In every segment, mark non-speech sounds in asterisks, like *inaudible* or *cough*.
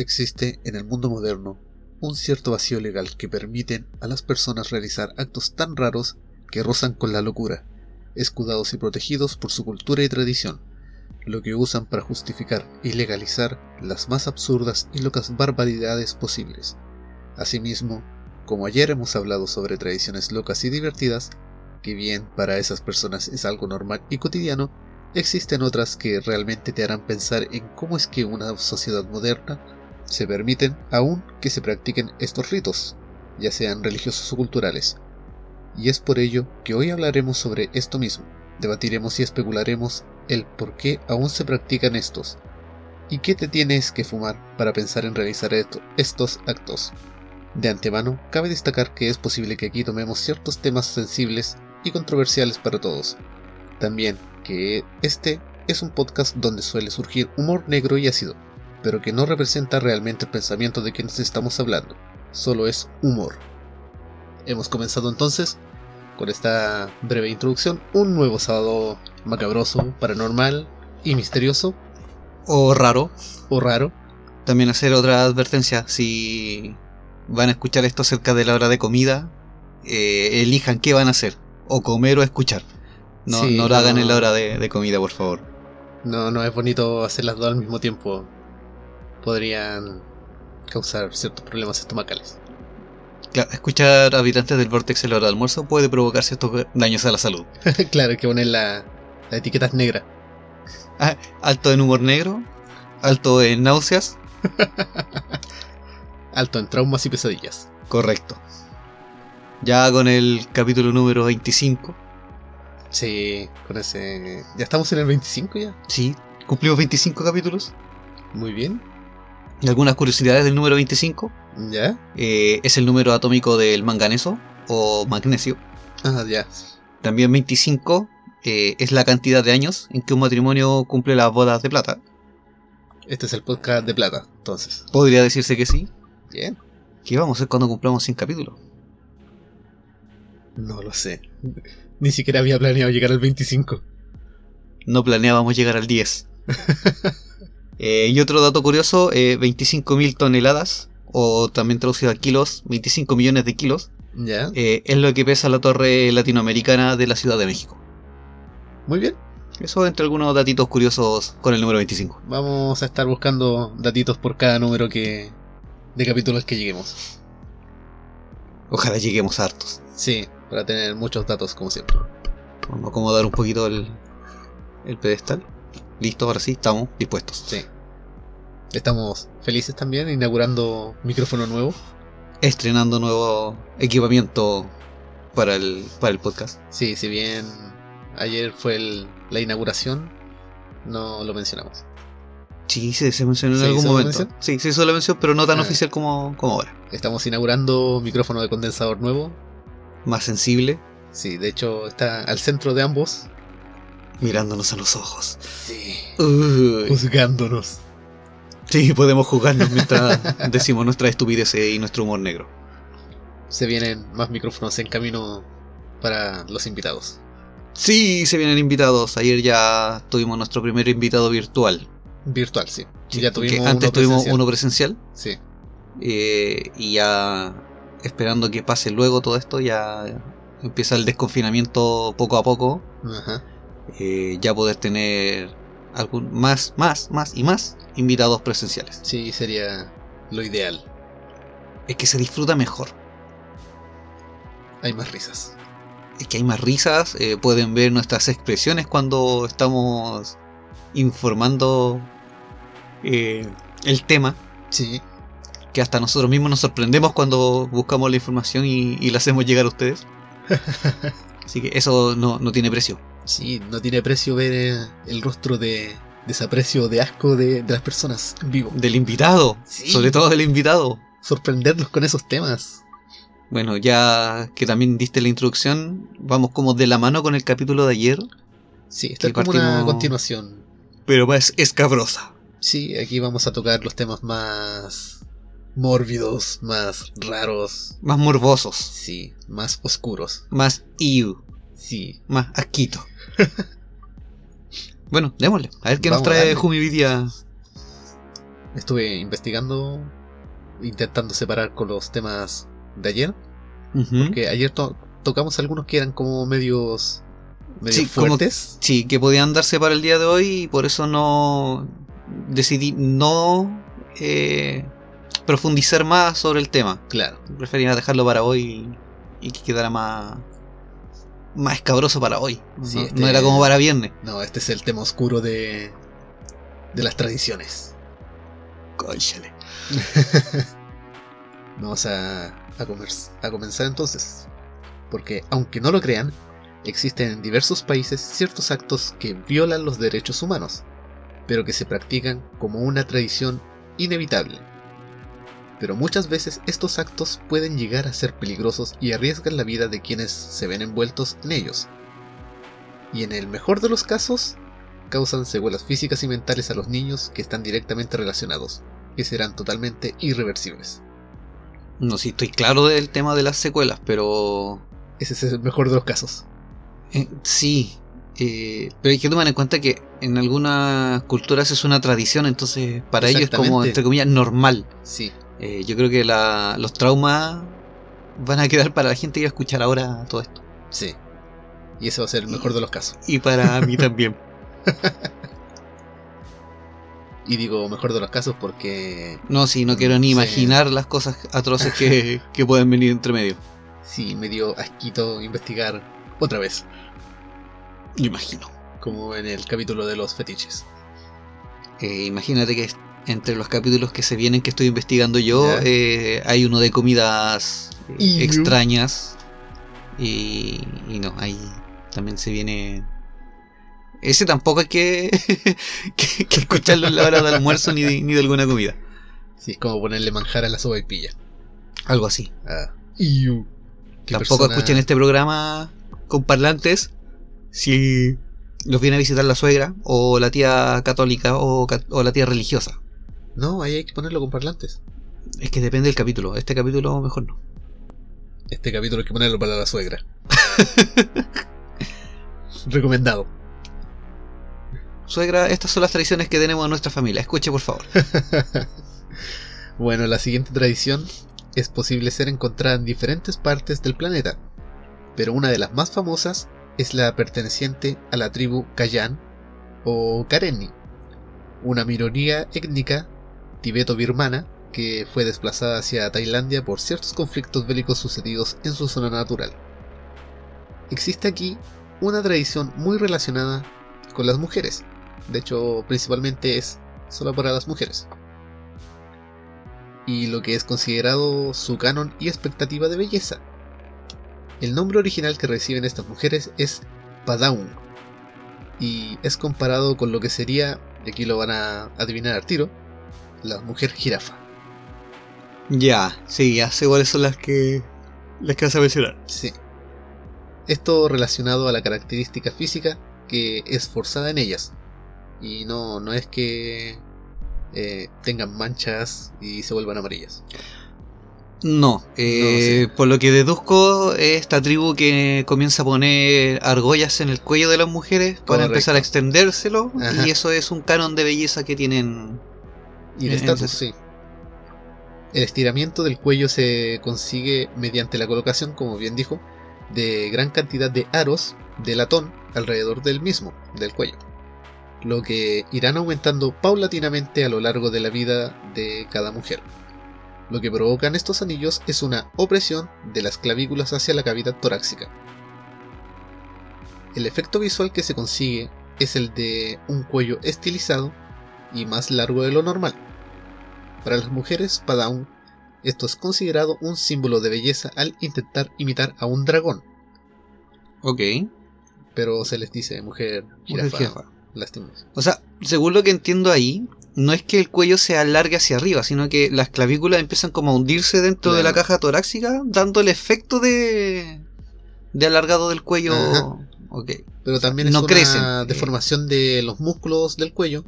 Existe en el mundo moderno un cierto vacío legal que permiten a las personas realizar actos tan raros que rozan con la locura, escudados y protegidos por su cultura y tradición, lo que usan para justificar y legalizar las más absurdas y locas barbaridades posibles. Asimismo, como ayer hemos hablado sobre tradiciones locas y divertidas, que bien para esas personas es algo normal y cotidiano, existen otras que realmente te harán pensar en cómo es que una sociedad moderna se permiten aún que se practiquen estos ritos, ya sean religiosos o culturales. Y es por ello que hoy hablaremos sobre esto mismo, debatiremos y especularemos el por qué aún se practican estos, y qué te tienes que fumar para pensar en realizar esto- estos actos. De antemano, cabe destacar que es posible que aquí tomemos ciertos temas sensibles y controversiales para todos. También que este es un podcast donde suele surgir humor negro y ácido, pero que no representa realmente el pensamiento de quienes estamos hablando, solo es humor. Hemos comenzado entonces, con esta breve introducción, un nuevo sábado macabroso, paranormal y misterioso, O raro. o raro. También hacer otra advertencia. Si van a escuchar esto cerca de la hora de comida, eh, elijan qué van a hacer. O comer o escuchar. No, Sí, no lo hagan en la hora de, de comida, por favor. No, no es bonito hacer las dos al mismo tiempo. Podrían causar ciertos problemas estomacales. Claro, escuchar habitantes del Vortex en la hora de almuerzo puede provocar ciertos daños a la salud. *laughs* claro, hay que poner la, la etiqueta es negra. Ah, alto en humor negro, alto en náuseas. *laughs* Alto en traumas y pesadillas. Correcto. Ya con el capítulo número 25. Sí, con ese... ¿Ya estamos en el 25 ya? Sí, cumplimos 25 capítulos. Muy bien. Y algunas curiosidades del número 25. ¿Ya? Eh, es el número atómico del manganeso o magnesio. Ah, ya. También 25 eh, es la cantidad de años en que un matrimonio cumple las bodas de plata. Este es el podcast de plata, entonces. Podría decirse que sí. Bien. ¿Qué vamos a hacer cuando cumplamos 100 capítulos? No lo sé. Ni siquiera había planeado llegar al 25. No planeábamos llegar al 10. *laughs* Eh, y otro dato curioso, eh, 25.000 toneladas, o también traducido a kilos, 25 millones de kilos, eh, es lo que pesa la torre latinoamericana de la Ciudad de México. Muy bien. Eso entre algunos datitos curiosos con el número 25. Vamos a estar buscando datitos por cada número que... de capítulos que lleguemos. Ojalá lleguemos a hartos. Sí, para tener muchos datos como siempre. Vamos a acomodar un poquito el, el pedestal. Listo, ahora sí, estamos dispuestos. Sí. Estamos felices también inaugurando micrófono nuevo. Estrenando nuevo equipamiento para el, para el podcast. Sí, si bien ayer fue el- la inauguración, no lo mencionamos. Sí, se, se mencionó en ¿Se algún momento. mención? Sí, se hizo la mención, pero no tan Ah. oficial como, como ahora. Estamos inaugurando micrófono de condensador nuevo. Más sensible, Sí, de hecho está al centro de ambos. Mirándonos a los ojos. Sí. Uy. Juzgándonos. Sí, podemos jugarnos mientras *laughs* decimos nuestra estupidez y nuestro humor negro. Se vienen más micrófonos en camino para los invitados. Sí, se vienen invitados. Ayer ya tuvimos nuestro primer invitado virtual. Virtual, sí. Sí, ya tuvimos antes uno tuvimos presencial. uno presencial. Sí. eh, y ya esperando que pase luego todo esto, ya empieza el desconfinamiento poco a poco. Ajá. Eh, ya poder tener algún más, más, más y más invitados presenciales. Sí, sería lo ideal. Es que se disfruta mejor. Hay más risas. Es que hay más risas, eh, pueden ver nuestras expresiones cuando estamos informando eh, el tema. Sí. Que hasta nosotros mismos nos sorprendemos cuando buscamos la información y, y la hacemos llegar a ustedes. *laughs* Así que eso no, no tiene precio. Sí, no tiene precio ver eh, el rostro de desaprecio, de asco de, de las personas en vivo. Del invitado. Sí. Sobre todo del invitado. Sorprenderlos con esos temas. Bueno, ya que también diste la introducción, vamos como de la mano con el capítulo de ayer, Sí, esta es Que como una continuación. pero más escabrosa. Sí, aquí vamos a tocar los temas más mórbidos, más raros, Más morbosos. sí, más oscuros. Más iu. Sí, Más asquito. *laughs* bueno, démosle. A ver qué Vamos nos trae. Jumividia. estuve investigando, intentando separar con los temas de ayer, Ujú. que ayer to- tocamos algunos que eran como medios, medios Sí, como- fuertes. Sí, que podían darse para el día de hoy y por eso no decidí no eh, profundizar más sobre el tema. Claro, Prefería dejarlo para hoy y que quedara más más escabroso para hoy. Sí, no, este- no era como para viernes. no, este es el tema oscuro de, de las tradiciones. Cónchale. *laughs* Vamos a, a, comer- a comenzar entonces. Porque aunque no lo crean, existen en diversos países ciertos actos que violan los derechos humanos, pero que se practican como una tradición inevitable. Pero muchas veces estos actos pueden llegar a ser peligrosos y arriesgan la vida de quienes se ven envueltos en ellos. Y en el mejor de los casos, causan secuelas físicas y mentales a los niños que están directamente relacionados, que serán totalmente irreversibles. No, sí, estoy claro del tema de las secuelas, pero Ese es el mejor de los casos. Eh, sí, eh, pero hay que tomar en cuenta que en algunas culturas es una tradición, entonces para ellos es como, entre comillas, normal. Sí, Eh, yo creo que la- los traumas van a quedar para la gente que va a escuchar ahora todo esto. sí. Y ese va a ser el mejor de los casos. Y para *laughs* mí también. Y digo mejor de los casos porque No, sí, no quiero ni Sí. imaginar las cosas atroces que, *laughs* que pueden venir entre medio. sí me dio asquito investigar otra vez, Lo imagino. como en el capítulo de los fetiches. Eh, imagínate que entre los capítulos que se vienen que estoy investigando yo, eh, hay uno de comidas eh, extrañas. Y, y no, ahí también se viene... Ese tampoco hay que, *laughs* que, que escucharlo en la hora del almuerzo ni de, ni de alguna comida. Sí, es como ponerle manjar a la sopa y pilla. Algo así. Ah. Iu. ¿Qué Tampoco persona- escuchen este programa con parlantes si los viene a visitar la suegra o la tía católica o, o la tía religiosa. No, ahí hay que ponerlo con parlantes. Es que depende del capítulo. Este capítulo mejor no. Este capítulo hay que ponerlo para la suegra. *laughs* Recomendado. Suegra, estas son las tradiciones que tenemos en nuestra familia. Escuche, por favor. *laughs* bueno, la siguiente tradición es posible ser encontrada en diferentes partes del planeta, pero una de las más famosas es la perteneciente a la tribu Kayan o Karenni, una minoría étnica tibeto-birmana que fue desplazada hacia Tailandia por ciertos conflictos bélicos sucedidos en su zona natural. Existe aquí una tradición muy relacionada con las mujeres, de hecho principalmente es solo para las mujeres y lo que es considerado su canon y expectativa de belleza. El nombre original que reciben estas mujeres es Padaun y es comparado con lo que sería, y aquí lo van a adivinar al tiro, la mujer jirafa. Ya, sí, ya sé cuáles son las que. las que vas a mencionar. Sí. Esto relacionado a la característica física que es forzada en ellas. Y no, no es que eh, tengan manchas y se vuelvan amarillas. No, eh, por lo que deduzco, es esta tribu que comienza a poner argollas en el cuello de las mujeres para Correcto. empezar a extendérselo. Ajá. Y eso es un canon de belleza que tienen. Y el Eh, estatus, sí. El estiramiento del cuello se consigue mediante la colocación, como bien dijo, de gran cantidad de aros de latón alrededor del mismo, del cuello. Lo que irán aumentando paulatinamente a lo largo de la vida de cada mujer. Lo que provocan estos anillos es una opresión de las clavículas hacia la cavidad torácica. El efecto visual que se consigue es el de un cuello estilizado y más largo de lo normal. Para las mujeres Padaun, esto es considerado un símbolo de belleza al intentar imitar a un dragón. Ok. pero se les dice mujer jirafa. Lastimoso. O sea, según lo que entiendo ahí, no es que el cuello se alargue hacia arriba, sino que las clavículas empiezan como a hundirse dentro de la caja torácica, dando el efecto de, de alargado del cuello. Ajá. Ok. Pero también es No una crecen. deformación de los músculos del cuello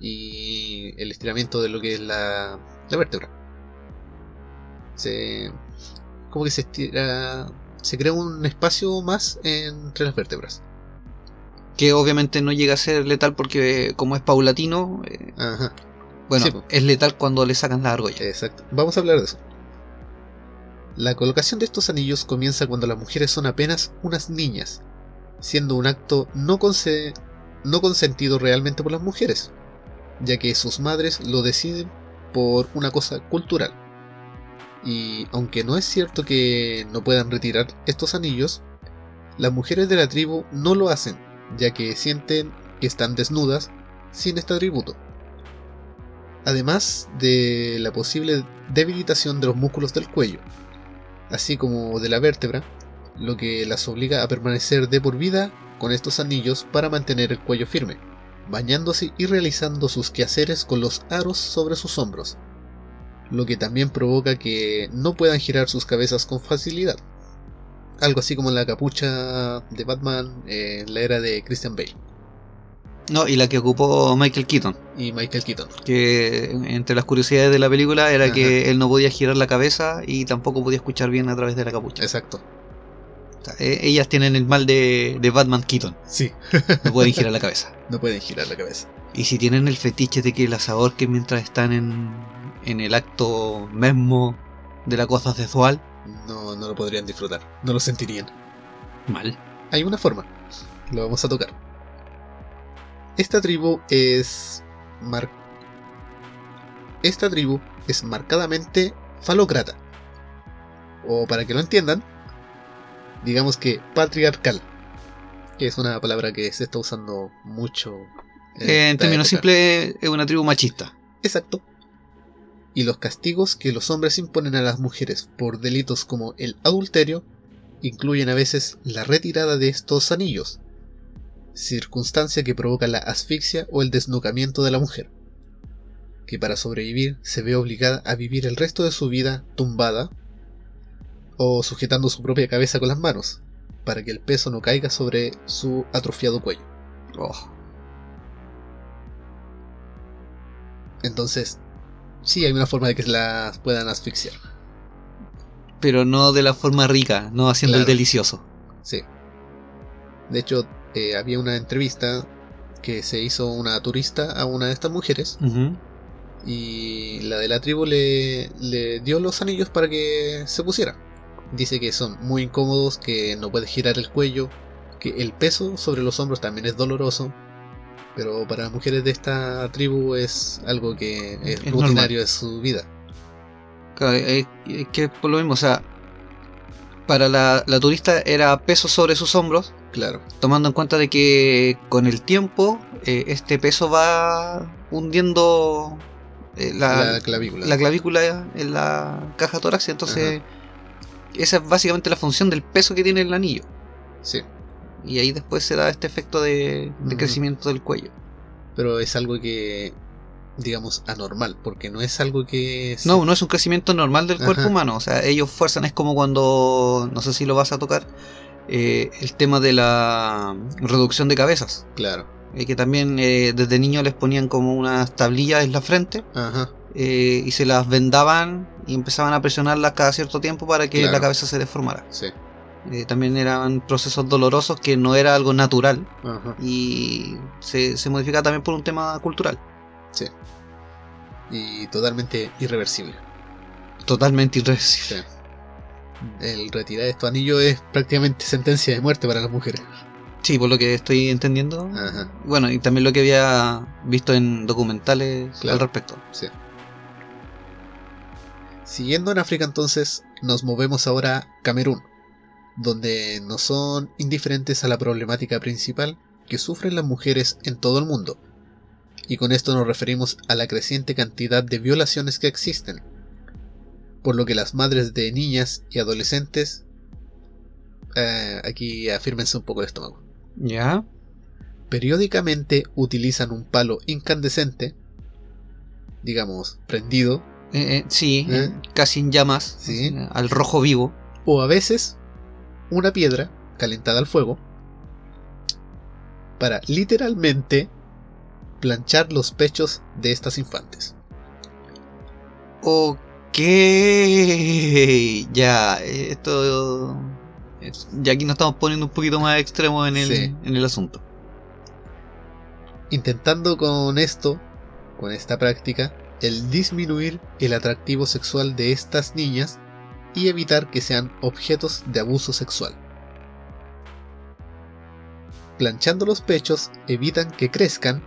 y el estiramiento de lo que es la, la vértebra. Se, como que se estira, se crea un espacio más entre las vértebras. Que obviamente no llega a ser letal porque como es paulatino, eh, Ajá, bueno, Sí, es letal cuando le sacan la argolla. exacto. Vamos a hablar de eso. La colocación de estos anillos comienza cuando las mujeres son apenas unas niñas, siendo un acto no, conse- no consentido realmente por las mujeres, ya que sus madres lo deciden por una cosa cultural. Y aunque no es cierto que no puedan retirar estos anillos, las mujeres de la tribu no lo hacen, ya que sienten que están desnudas sin este atributo. Además de la posible debilitación de los músculos del cuello, así como de la vértebra, lo que las obliga a permanecer de por vida con estos anillos para mantener el cuello firme, bañándose y realizando sus quehaceres con los aros sobre sus hombros, lo que también provoca que no puedan girar sus cabezas con facilidad. Algo así como la capucha de Batman en la era de Christian Bale No, y la que ocupó Michael Keaton, y Michael Keaton. que entre las curiosidades de la película era Ajá. que él no podía girar la cabeza y tampoco podía escuchar bien a través de la capucha. Exacto. O sea, e- ellas tienen el mal de, de Batman Keaton, Sí, no pueden girar la cabeza. *laughs* no pueden girar la cabeza. Y si tienen el fetiche de que las ahorquen mientras están en, en el acto mismo de la cosa sexual, No, no lo podrían disfrutar, no lo sentirían. mal. Hay una forma, lo vamos a tocar. Esta tribu es mar- Esta tribu es marcadamente falócrata. O para que lo entiendan, digamos que patriarcal, que es una palabra que se está usando mucho. Eh, en términos simples, es una tribu machista. Exacto. Y los castigos que los hombres imponen a las mujeres por delitos como el adulterio incluyen a veces la retirada de estos anillos, circunstancia que provoca la asfixia o el desnucamiento de la mujer, que para sobrevivir se ve obligada a vivir el resto de su vida tumbada o sujetando su propia cabeza con las manos, para que el peso no caiga sobre su atrofiado cuello. Oh, Entonces, sí hay una forma de que las puedan asfixiar. pero no de la forma rica, no haciendo el delicioso. Sí. De hecho, eh, había una entrevista que se hizo una turista a una de estas mujeres y la de la tribu le, le dio los anillos para que se pusiera. Dice que son muy incómodos, que no puede girar el cuello, que el peso sobre los hombros también es doloroso, pero para las mujeres de esta tribu es algo que es, Es rutinario de su vida. Claro, es, es que por lo mismo, o sea, para la, la turista era peso sobre sus hombros, Claro, tomando en cuenta de que con el tiempo eh, este peso va hundiendo eh, la, la clavícula. la clavícula en la caja torácica, entonces esa es básicamente la función del peso que tiene el anillo. Sí, Y ahí después se da este efecto de, crecimiento del cuello. pero es algo que, digamos, anormal, porque no es algo que... se- No, no es un crecimiento normal del cuerpo humano. O sea, ellos fuerzan, es como cuando, no sé si lo vas a tocar, eh, el tema de la reducción de cabezas. Claro. Eh, que también eh, desde niños les ponían como unas tablillas en la frente Ajá. Eh, y se las vendaban y empezaban a presionarlas cada cierto tiempo para que Claro. la cabeza se deformara. Sí. Eh, también eran procesos dolorosos que no era algo natural Ajá. y se, se modificaba también por un tema cultural. Sí. Y totalmente irreversible. Totalmente irreversible. Sí. El retirar estos anillos es prácticamente sentencia de muerte para las mujeres. Sí, por lo que estoy entendiendo. Ajá. Bueno, y también lo que había visto en documentales Claro. al respecto. Sí. Siguiendo en África entonces, nos movemos ahora a Camerún, donde no son indiferentes a la problemática principal que sufren las mujeres en todo el mundo. Y con esto nos referimos a la creciente cantidad de violaciones que existen, por lo que las madres de niñas y adolescentes... eh, aquí afírmense un poco el estómago. Ya. Periódicamente utilizan un palo incandescente, digamos, prendido, Eh, eh, sí, ¿Eh? casi en llamas. Sí. Al rojo vivo. o a veces una piedra calentada al fuego, para literalmente planchar los pechos de estas infantes. Ok. Ya, esto. es- Ya aquí nos estamos poniendo un poquito más extremos en el, Sí. en el asunto. intentando con esto, con esta práctica, el disminuir el atractivo sexual de estas niñas y evitar que sean objetos de abuso sexual. Planchando los pechos evitan que crezcan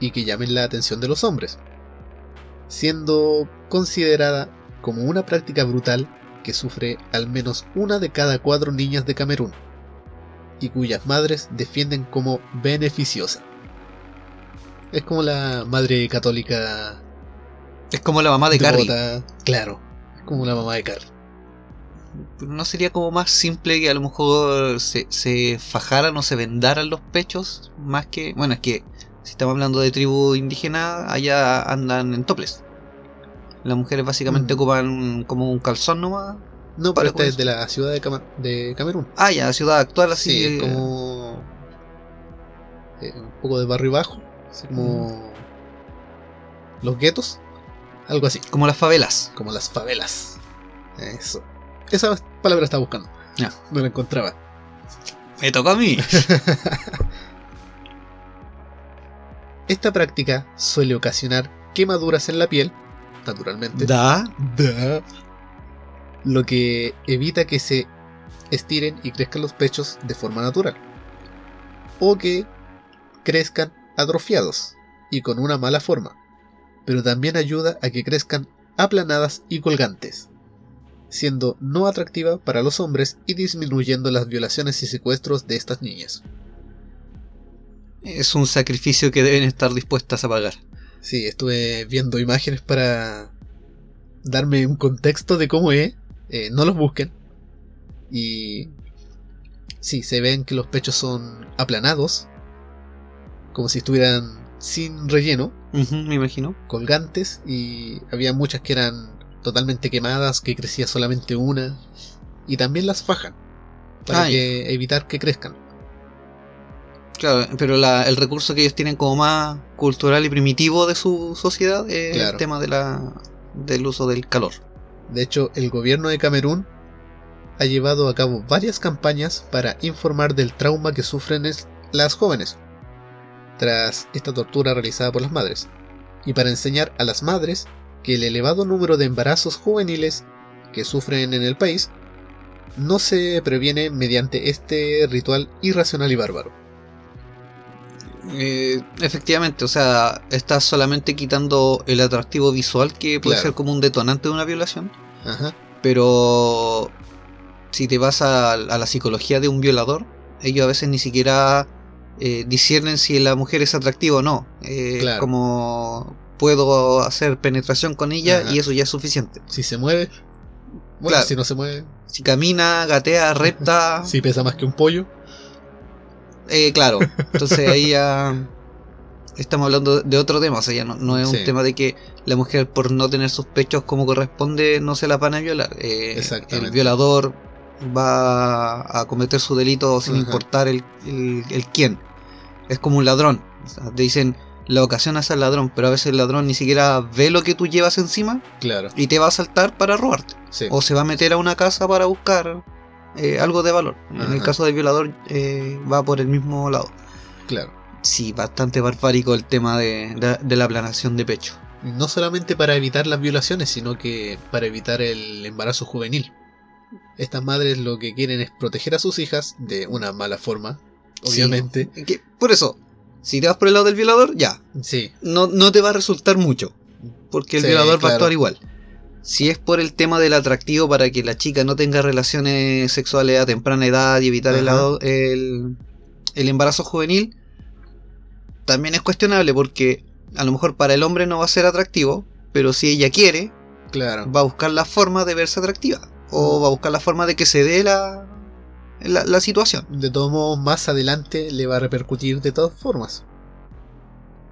y que llamen la atención de los hombres, siendo considerada como una práctica brutal que sufre al menos una de cada cuatro niñas de Camerún y cuyas madres defienden como beneficiosa. Es como la madre católica Es como la mamá de Carrie. Claro, es como la mamá de Carrie. Pero no sería como más simple que a lo mejor se, se fajaran o se vendaran los pechos. Más que. Bueno, es que si estamos hablando de tribu indígena, allá andan en toples. Las mujeres básicamente Mm. ocupan como un calzón nomás. No, pero esta es de la ciudad de, Camerún. Ah, ya, ciudad actual así. Sí, es como. eh, un poco de barrio bajo. Así como. Los guetos. Algo así. como las favelas. Como las favelas. Eso. Esa palabra estaba buscando. Ya. No la encontraba. Me toca a mí. *laughs* Esta práctica suele ocasionar quemaduras en la piel, naturalmente. da. Da. Lo que evita que se estiren y crezcan los pechos de forma natural. O que crezcan atrofiados y con una mala forma. Pero también ayuda a que crezcan aplanadas y colgantes, siendo no atractiva para los hombres y disminuyendo las violaciones y secuestros de estas niñas. Es un sacrificio que deben estar dispuestas a pagar. Sí, estuve viendo imágenes para darme un contexto de cómo es. Eh, no los busquen. Y sí, se ven que los pechos son aplanados, como si estuvieran sin relleno, me imagino. colgantes, y había muchas que eran totalmente quemadas, que crecía solamente una, y también las fajan, para Ah, que- evitar que crezcan. Claro, pero la- el recurso que ellos tienen como más cultural y primitivo de su sociedad es Claro. el tema de la, del uso del calor. De hecho, el gobierno de Camerún ha llevado a cabo varias campañas para informar del trauma que sufren las jóvenes tras esta tortura realizada por las madres, y para enseñar a las madres que el elevado número de embarazos juveniles que sufren en el país no se previene mediante este ritual irracional y bárbaro. Eh, efectivamente, o sea, estás solamente quitando el atractivo visual que puede Claro. ser como un detonante de una violación, Ajá, pero si te vas a, a la psicología de un violador, ellos a veces ni siquiera eh, disciernen si la mujer es atractiva o no. Eh, Claro. Como puedo hacer penetración con ella Ajá. y eso ya es suficiente. si se mueve, bueno, Claro. si no se mueve, Si camina, gatea, repta, *laughs* si pesa más que un pollo, Eh, claro, entonces ahí ya estamos hablando de otro tema, o sea, ya no, no es un tema de que la mujer por no tener sus pechos como corresponde no se la van a violar. Eh. El violador va a cometer su delito sin importar el, el, el quién. Es como un ladrón. O sea, te dicen, la ocasión es el ladrón, pero a veces el ladrón ni siquiera ve lo que tú llevas encima claro, y te va a saltar para robarte. sí, O se va a meter a una casa para buscar eh, algo de valor. En el caso del violador eh, va por el mismo lado. claro. Sí, bastante barbárico el tema de, de- de la planación de pecho. No solamente para evitar las violaciones, sino que para evitar el embarazo juvenil. Estas madres lo que quieren es proteger a sus hijas de una mala forma, obviamente. Sí. Que- por eso, si te vas por el lado del violador, ya, Sí, no, no te va a resultar mucho. Porque el Sí, violador va a actuar igual. Si es por el tema del atractivo para que la chica no tenga relaciones sexuales a temprana edad y evitar el, el, el embarazo juvenil, también es cuestionable porque a lo mejor para el hombre no va a ser atractivo, pero si ella quiere, claro. va a buscar la forma de verse atractiva. O va a buscar la forma de que se dé la, la, la situación. De todos modos, más adelante le va a repercutir de todas formas.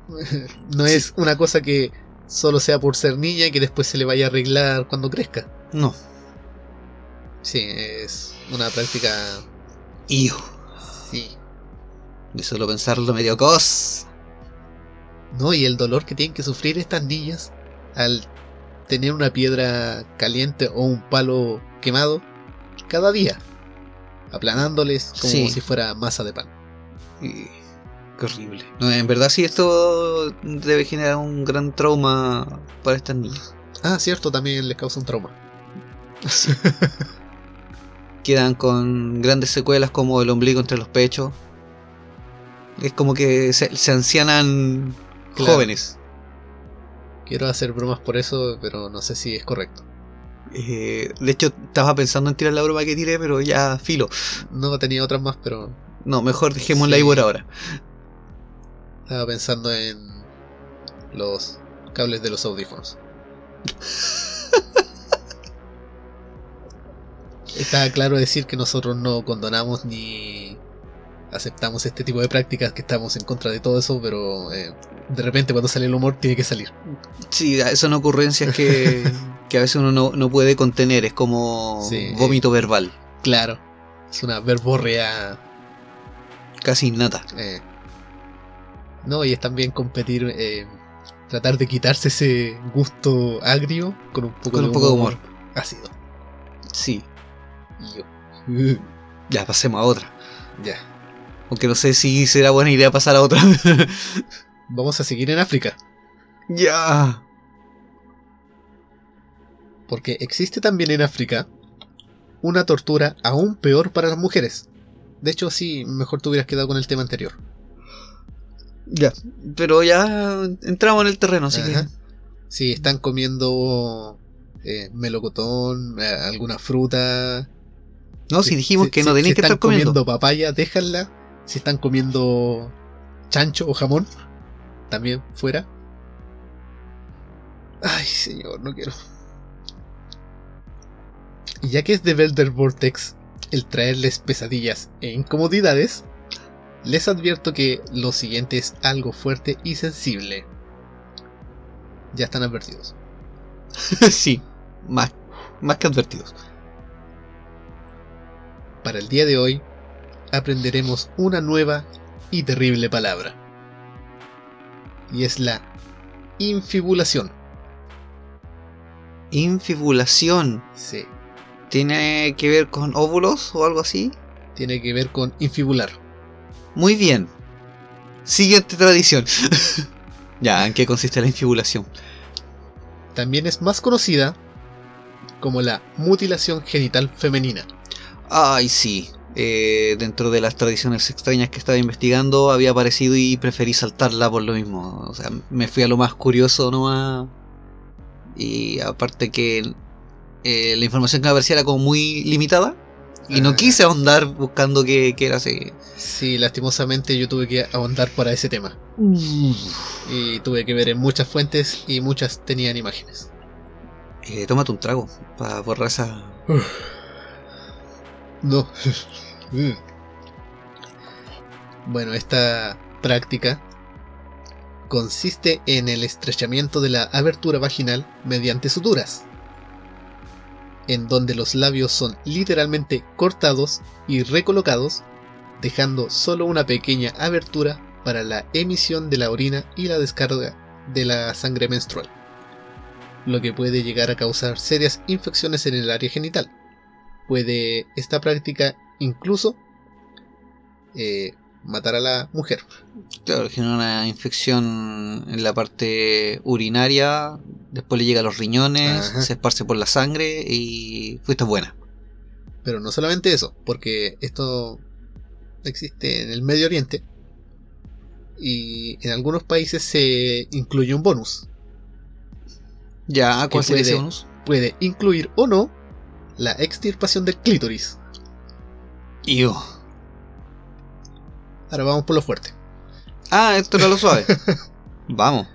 *laughs* No es una cosa que solo sea por ser niña y que después se le vaya a arreglar cuando crezca. No. Sí, es una práctica. Hijo. Sí. De solo pensarlo medio cos. No, y el dolor que tienen que sufrir estas niñas al tener una piedra caliente o un palo quemado cada día, aplanándoles como Sí. si fuera masa de pan. Y- Qué horrible. No, en verdad sí esto debe generar un gran trauma para estas niñas. Ah, cierto, también les causa un trauma. *laughs* Quedan con grandes secuelas como el ombligo entre los pechos. Es como que se, se ancianan Claro. jóvenes. Quiero hacer bromas por eso, pero no sé si es correcto. Eh, de hecho, estaba pensando en tirar la broma que tiré, pero ya filo. No tenía otras más, pero No, mejor dejémosla Sí. ahí por ahora. estaba pensando en los cables de los audífonos. *laughs* Está claro decir que nosotros no condonamos ni aceptamos este tipo de prácticas, que estamos en contra de todo eso, pero eh, de repente cuando sale el humor tiene que salir. Sí, son ocurrencias que, *laughs* que a veces uno no, no puede contener. Es como Sí. vómito verbal, Claro, es una verborrea. casi innata. eh, no, y es también competir, eh, tratar de quitarse ese gusto agrio con un poco, Con de, un poco de humor. ácido. Sí, Y yo, "Uh, *laughs* ya pasemos a otra. ya. Aunque no sé si será buena idea pasar a otra. *laughs* Vamos a seguir en África, ya. Porque existe también en África una tortura aún peor para las mujeres. De hecho, sí, mejor te hubieras quedado con el tema anterior. Ya. Pero ya entramos en el terreno, así Ajá. que. Si están comiendo eh, melocotón, eh, alguna fruta. No, si dijimos si- que si- no tenían si que están estar comiendo. papaya, déjanla. Si están comiendo chancho o jamón, también fuera. Ay, señor, no quiero. Y ya que es de Belder Vortex el traerles pesadillas e incomodidades, les advierto que lo siguiente es algo fuerte y sensible. Ya están advertidos. *laughs* sí, más, más que advertidos. Para el día de hoy, aprenderemos una nueva y terrible palabra. Y es la infibulación. Infibulación. Sí, ¿Tiene que ver con óvulos o algo así? tiene que ver con infibular. Muy bien. Siguiente tradición. *laughs* ya, ¿en qué consiste la infibulación? También es más conocida como la mutilación genital femenina. Ay, sí. Eh, dentro de las tradiciones extrañas que estaba investigando había aparecido y preferí saltarla por lo mismo. O sea, me fui a lo más curioso nomás. Y aparte que eh, la información que me aparecía era como muy limitada. Y no Ah. quise ahondar buscando qué, qué era así. Sí, lastimosamente yo tuve que ahondar para ese tema. Y tuve que ver en muchas fuentes y muchas tenían imágenes. Eh, tómate un trago para borrar esa... No. *laughs* bueno, esta práctica consiste en el estrechamiento de la abertura vaginal mediante suturas, en donde los labios son literalmente cortados y recolocados, dejando solo una pequeña abertura para la emisión de la orina y la descarga de la sangre menstrual, lo que puede llegar a causar serias infecciones en el área genital. Puede esta práctica incluso eh, matar a la mujer. Claro, genera una infección en la parte urinaria, después le llega a los riñones, Ajá. se esparce por la sangre y fuiste buena. Pero no solamente eso, porque esto existe en el Medio Oriente y en algunos países se incluye un bonus. Ya, ¿cuál sería ese puede- bonus? Puede incluir o no la extirpación del clítoris. Iu. Ahora vamos por lo fuerte. Ah, esto era lo suave. *laughs* Vamos.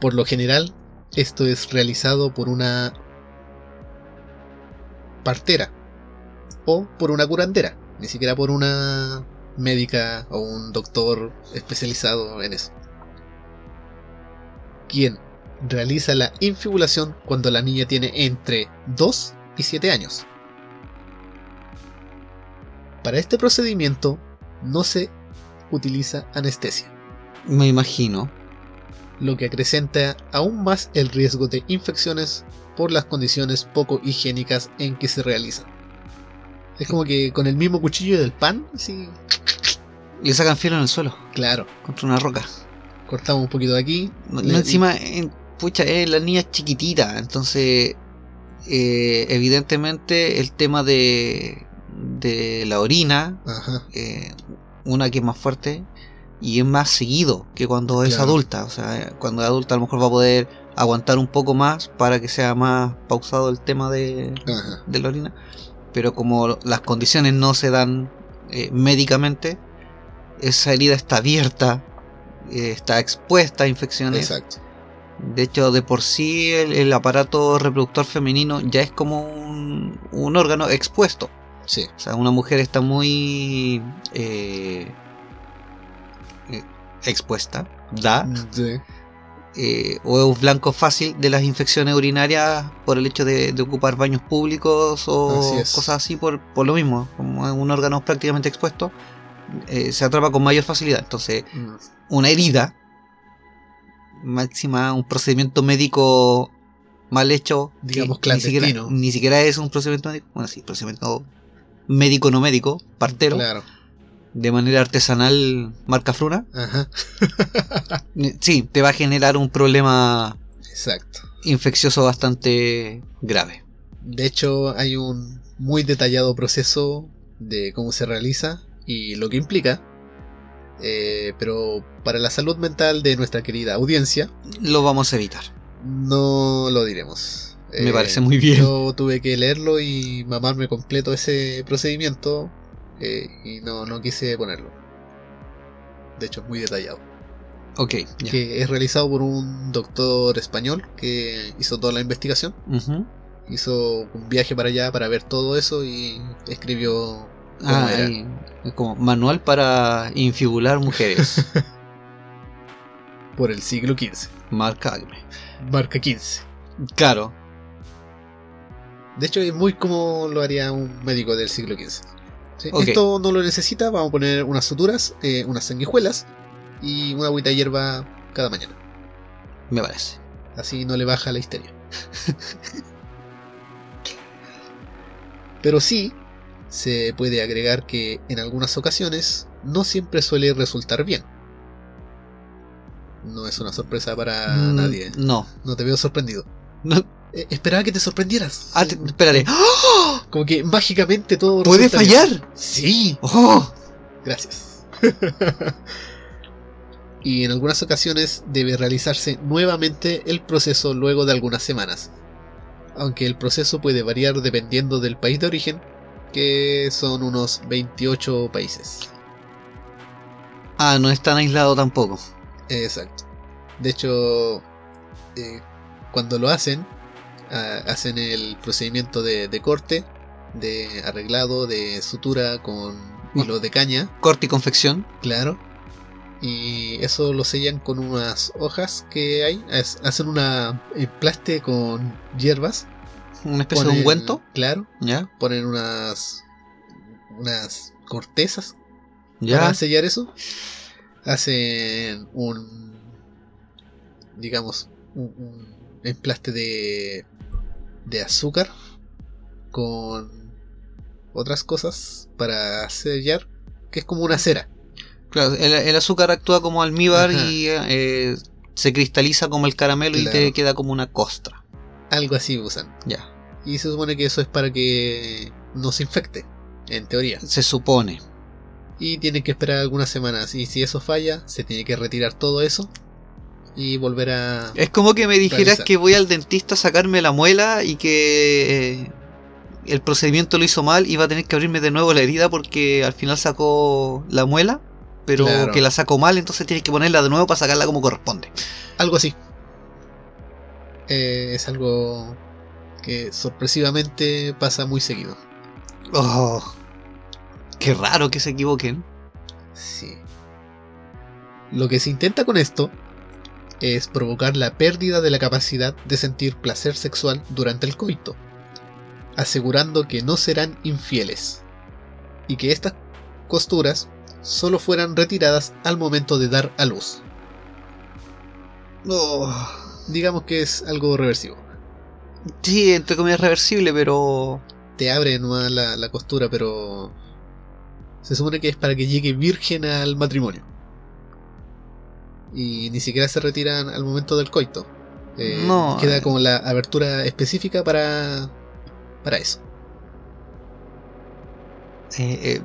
Por lo general, esto es realizado por una partera o por una curandera. ni siquiera por una médica o un doctor especializado en eso. Quien realiza la infibulación cuando la niña tiene entre 2 y 7 años. Para este procedimiento no se utiliza anestesia, Me imagino. lo que acrecenta aún más el riesgo de infecciones por las condiciones poco higiénicas en que se realizan. Es como que con el mismo cuchillo del pan, así, Le sacan filo en el suelo, claro, contra una roca. cortamos un poquito de aquí. No, le- no, encima, eh, pucha, eh, la niña es chiquitita, entonces, eh, evidentemente, el tema de, de la orina, Ajá, eh, una que es más fuerte y es más seguido que cuando es Claro. adulta. O sea, cuando es adulta a lo mejor va a poder aguantar un poco más para que sea más pausado el tema de, ajá. de la orina. Pero como las condiciones no se dan eh, médicamente, esa herida está abierta, eh, está expuesta a infecciones. Exacto. De hecho, de por sí el, el aparato reproductor femenino ya es como un, un órgano expuesto. Sí. O sea, una mujer está muy eh, eh, expuesta, da, Sí. eh, o es blanco fácil de las infecciones urinarias por el hecho de, de ocupar baños públicos o Así cosas así por, por lo mismo. Como es un órgano prácticamente expuesto, eh, se atrapa con mayor facilidad. Entonces, Mm, una herida, máxima, un procedimiento médico mal hecho, que Digamos ni siquiera, clandestino. ni siquiera es un procedimiento médico, bueno, sí, procedimiento médico no médico, partero, Claro. de manera artesanal, marca fruna, Ajá. sí, te va a generar un problema Exacto. infeccioso bastante grave. De hecho, hay un muy detallado proceso de cómo se realiza y lo que implica. Eh, pero para la salud mental de nuestra querida audiencia, Lo vamos a evitar. no lo diremos. Me Eh, parece muy bien. Yo tuve que leerlo y mamarme completo ese procedimiento eh, y no, no quise ponerlo. De hecho, es muy detallado. Ok. Que es realizado por un doctor español que hizo toda la investigación. Hizo un viaje para allá para ver todo eso y escribió Ah, era. como manual para infibular mujeres. *laughs* por el siglo XV, Marca marca 15. Claro, De hecho, es muy como lo haría un médico del siglo XV. Esto no lo necesita, vamos a poner unas suturas, eh, unas sanguijuelas y una agüita de hierba cada mañana. me parece. Así no le baja la histeria. Pero sí, se puede agregar que en algunas ocasiones no siempre suele resultar bien. No es una sorpresa para Mm, nadie. No. No te veo sorprendido. no. Eh, esperaba que te sorprendieras. Ah, te- espérate. ¡Oh! Como que mágicamente todo ¿Puede bien. fallar? Sí, ¡Oh! gracias. *laughs* y en algunas ocasiones debe realizarse nuevamente el proceso luego de algunas semanas. Aunque el proceso puede variar dependiendo del país de origen, que son unos 28 países. Ah, no es tan aislado tampoco. Exacto. De hecho, eh, cuando lo hacen, hacen el procedimiento de, de corte, de arreglado, de sutura con hilo de caña, Corte y confección. claro. Y eso lo sellan con unas hojas que hay. es- Hacen una emplaste con hierbas. Una especie de ponen- ungüento. Claro. ¿Ya? Ponen unas, unas cortezas ¿Ya? para sellar eso, hacen un, digamos, un, un emplaste de, de azúcar con otras cosas para sellar, que es como una cera. Claro, el, el azúcar actúa como almíbar Ajá. y eh, se cristaliza como el caramelo y te queda como una costra. Algo así usan. Ya. Y se supone que eso es para que no se infecte, en teoría. Se supone. Y tienen que esperar algunas semanas. Y si eso falla, se tiene que retirar todo eso y volver a... Es como que me dijeras Realizar. que voy al dentista a sacarme la muela y que eh, el procedimiento lo hizo mal y va a tener que abrirme de nuevo la herida porque al final sacó la muela, pero Claro. que la sacó mal, entonces tienes que ponerla de nuevo para sacarla como corresponde. Algo así. Eh, es algo que sorpresivamente pasa muy seguido. Oh, Qué raro que se equivoquen. Sí. Lo que se intenta con esto es provocar la pérdida de la capacidad de sentir placer sexual durante el coito, asegurando que no serán infieles y que estas costuras solo fueran retiradas al momento de dar a luz. Oh. Digamos que es algo reversivo. Sí, entre comillas reversible, pero. Te abre nomás la, la costura, pero se supone que es para que llegue virgen al matrimonio. Y ni siquiera se retiran al momento del coito. Eh, No, Queda como la abertura específica para, para eso. Eh, eh,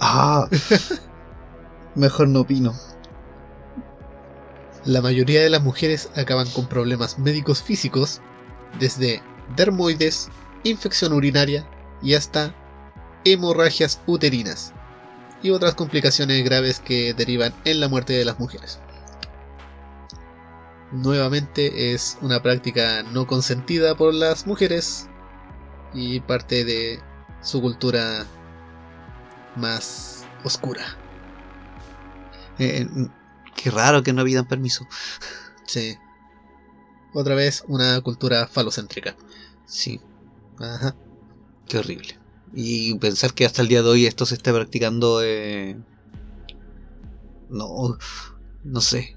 ah. *laughs* Mejor no opino. La mayoría de las mujeres acaban con problemas médicos físicos, desde dermoides, infección urinaria y hasta hemorragias uterinas y otras complicaciones graves que derivan en la muerte de las mujeres. Nuevamente es una práctica no consentida por las mujeres y parte de su cultura más oscura. Eh, qué raro que no pidan permiso. Sí. Otra vez una cultura falocéntrica. Sí, Ajá. qué horrible. Y pensar que hasta el día de hoy esto se esté practicando. Eh... No, no sé.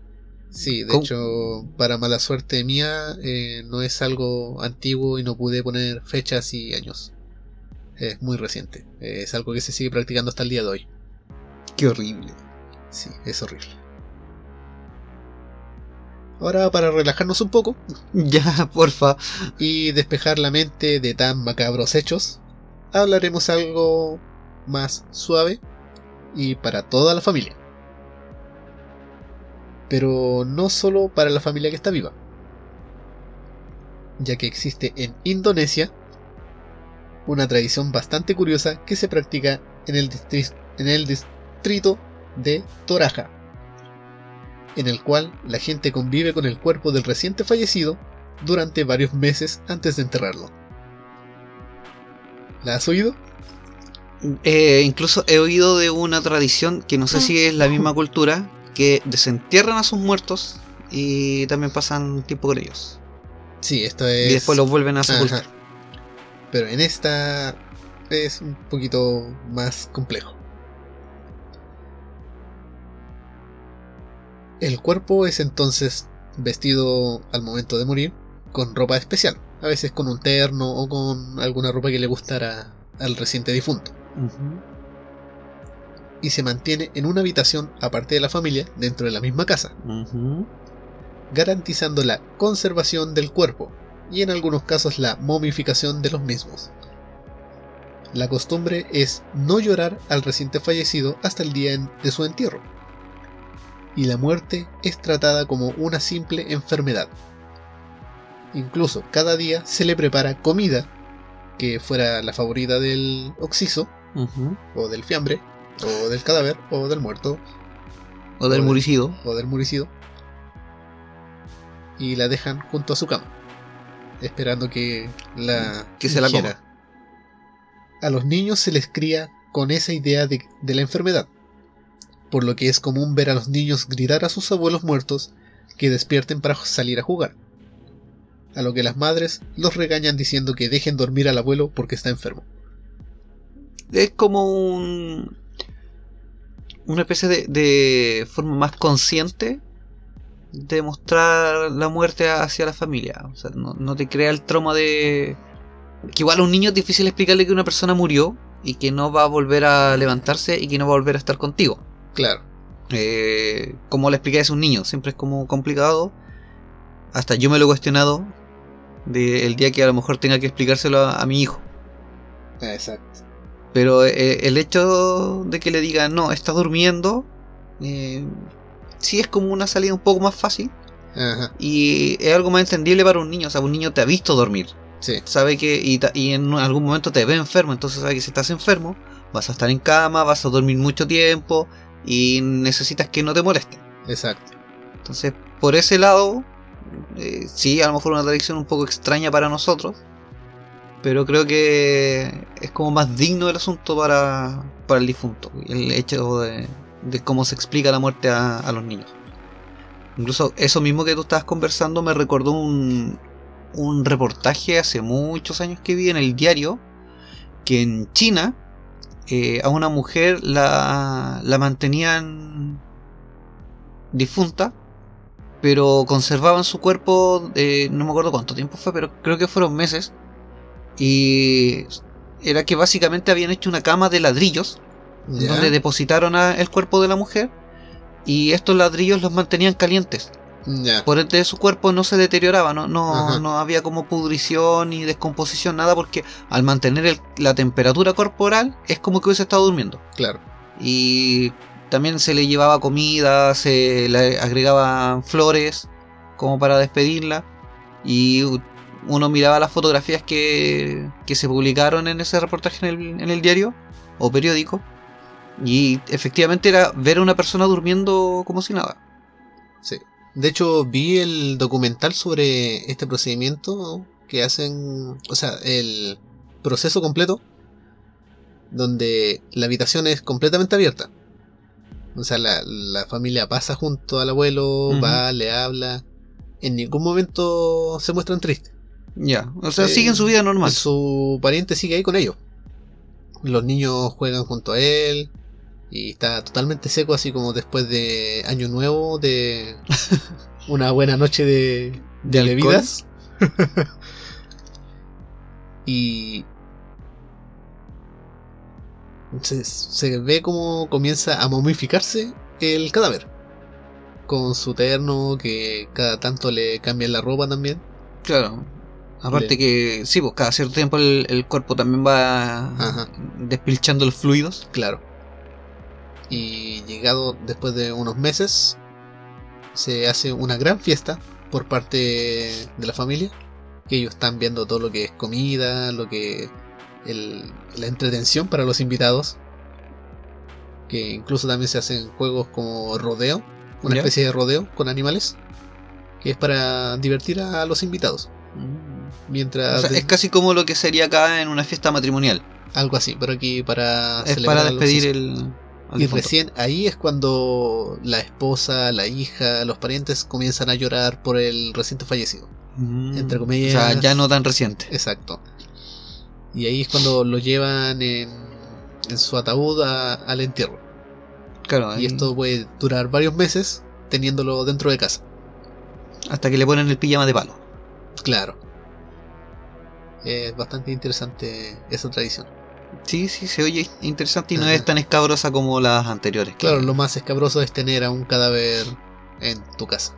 Sí, de ¿Cómo? hecho, para mala suerte mía, eh, no es algo antiguo y no pude poner fechas y años. Es muy reciente. Es algo que se sigue practicando hasta el día de hoy. Qué horrible. Sí, es horrible. Ahora, para relajarnos un poco *laughs* Ya, porfa. y despejar la mente de tan macabros hechos, hablaremos algo más suave y para toda la familia. Pero no solo para la familia que está viva, ya que existe en Indonesia una tradición bastante curiosa que se practica en el, en el distrito de Toraja, en el cual la gente convive con el cuerpo del reciente fallecido durante varios meses antes de enterrarlo. ¿La has oído? Eh, incluso he oído de una tradición que no sé si es la misma cultura, que desentierran a sus muertos y también pasan tiempo con ellos. Sí, esto es. Y después los vuelven a sepultar. Pero en esta es un poquito más complejo. El cuerpo es entonces vestido al momento de morir con ropa especial, a veces con un terno o con alguna ropa que le gustara al reciente difunto, y se mantiene en una habitación aparte de la familia dentro de la misma casa, garantizando la conservación del cuerpo y en algunos casos la momificación de los mismos. La costumbre es no llorar al reciente fallecido hasta el día de su entierro. Y la muerte es tratada como una simple enfermedad. Incluso cada día se le prepara comida que fuera la favorita del oxiso, o del fiambre, o del cadáver, o del muerto, O del muricido. o del muricido y la dejan junto a su cama, esperando que la Que se la ingiera. A los niños se les cría con esa idea de, de la enfermedad, por lo que es común ver a los niños gritar a sus abuelos muertos que despierten para salir a jugar. A lo que las madres los regañan diciendo que dejen dormir al abuelo porque está enfermo. Es como un. Una especie de, de forma más consciente de mostrar la muerte hacia la familia. O sea, no, no te crea el trauma de. Que igual a un niño es difícil explicarle que una persona murió y que no va a volver a levantarse y que no va a volver a estar contigo. Claro, Eh, ¿Cómo le explicáis a un niño? Siempre es como complicado. Hasta yo me lo he cuestionado. De el día que a lo mejor tenga que explicárselo a, a mi hijo. exacto. Pero eh, el hecho de que le digan, no, estás durmiendo, eh, sí es como una salida un poco más fácil. Ajá, Y es algo más entendible para un niño. O sea, un niño te ha visto dormir. sí, Sabe que, y, y en algún momento te ve enfermo. Entonces sabe que si estás enfermo, vas a estar en cama, vas a dormir mucho tiempo. Y necesitas que no te molesten. exacto. Entonces, por ese lado, eh, sí, a lo mejor una tradición un poco extraña para nosotros, pero creo que es como más digno el asunto para, para el difunto, el hecho de, de cómo se explica la muerte a, los niños. Incluso eso mismo que tú estabas conversando me recordó un, un reportaje hace muchos años que vi en el diario que en China eh, a una mujer la, la mantenían difunta, pero conservaban su cuerpo, eh, no me acuerdo cuánto tiempo fue, pero creo que fueron meses. Y era que básicamente habían hecho una cama de ladrillos, donde depositaron a- el cuerpo de la mujer, y estos ladrillos los mantenían calientes. Ya. Por ende su cuerpo no se deterioraba, no, no, no había como pudrición ni descomposición, nada, porque al mantener el- la temperatura corporal es como que hubiese estado durmiendo. Claro. Y también se le llevaba comida, se le agregaban flores como para despedirla. Y uno miraba las fotografías que, que se publicaron en ese reportaje en el, en el diario o periódico. Y efectivamente era ver a una persona durmiendo como si nada. Sí. De hecho, vi el documental sobre este procedimiento que hacen, o sea, el proceso completo, donde la habitación es completamente abierta. O sea, la, la familia pasa junto al abuelo, va, le habla. En ningún momento se muestran tristes. Ya, o sea, Eh, siguen su vida normal. Su pariente sigue ahí con ellos. Los niños juegan junto a él. Y está totalmente seco, así como después de Año Nuevo, de *laughs* una buena noche de, ¿De alcohol? bebidas. *laughs* y se, se ve como comienza a momificarse el cadáver. Con su terno, que cada tanto le cambian la ropa también. Claro. Aparte Le- que, sí, pues cada cierto tiempo el, el cuerpo también va Ajá. despilchando los fluidos. Claro. Y llegado después de unos meses, se hace una gran fiesta por parte de la familia. Que ellos están viendo todo lo que es comida, lo que. El- la entretención para los invitados. Que incluso también se hacen juegos como rodeo, una Ya. especie de rodeo con animales. Que es para divertir a los invitados. Mientras. O sea, de- es casi como lo que sería acá en una fiesta matrimonial. algo así, pero aquí para es celebrar para despedir el. Y difunto. recién ahí es cuando la esposa, la hija, los parientes comienzan a llorar por el reciente fallecido. Mm. entre O comillas. sea, ya no tan reciente. Exacto. Y ahí es cuando lo llevan en, en su ataúd a- al entierro. Claro, Y esto puede durar varios meses teniéndolo dentro de casa. hasta que le ponen el pijama de palo. Claro. Es bastante interesante esa tradición. Sí, sí, se oye interesante y no Ajá. es tan escabrosa como las anteriores. Claro, lo más escabroso es tener a un cadáver en tu casa.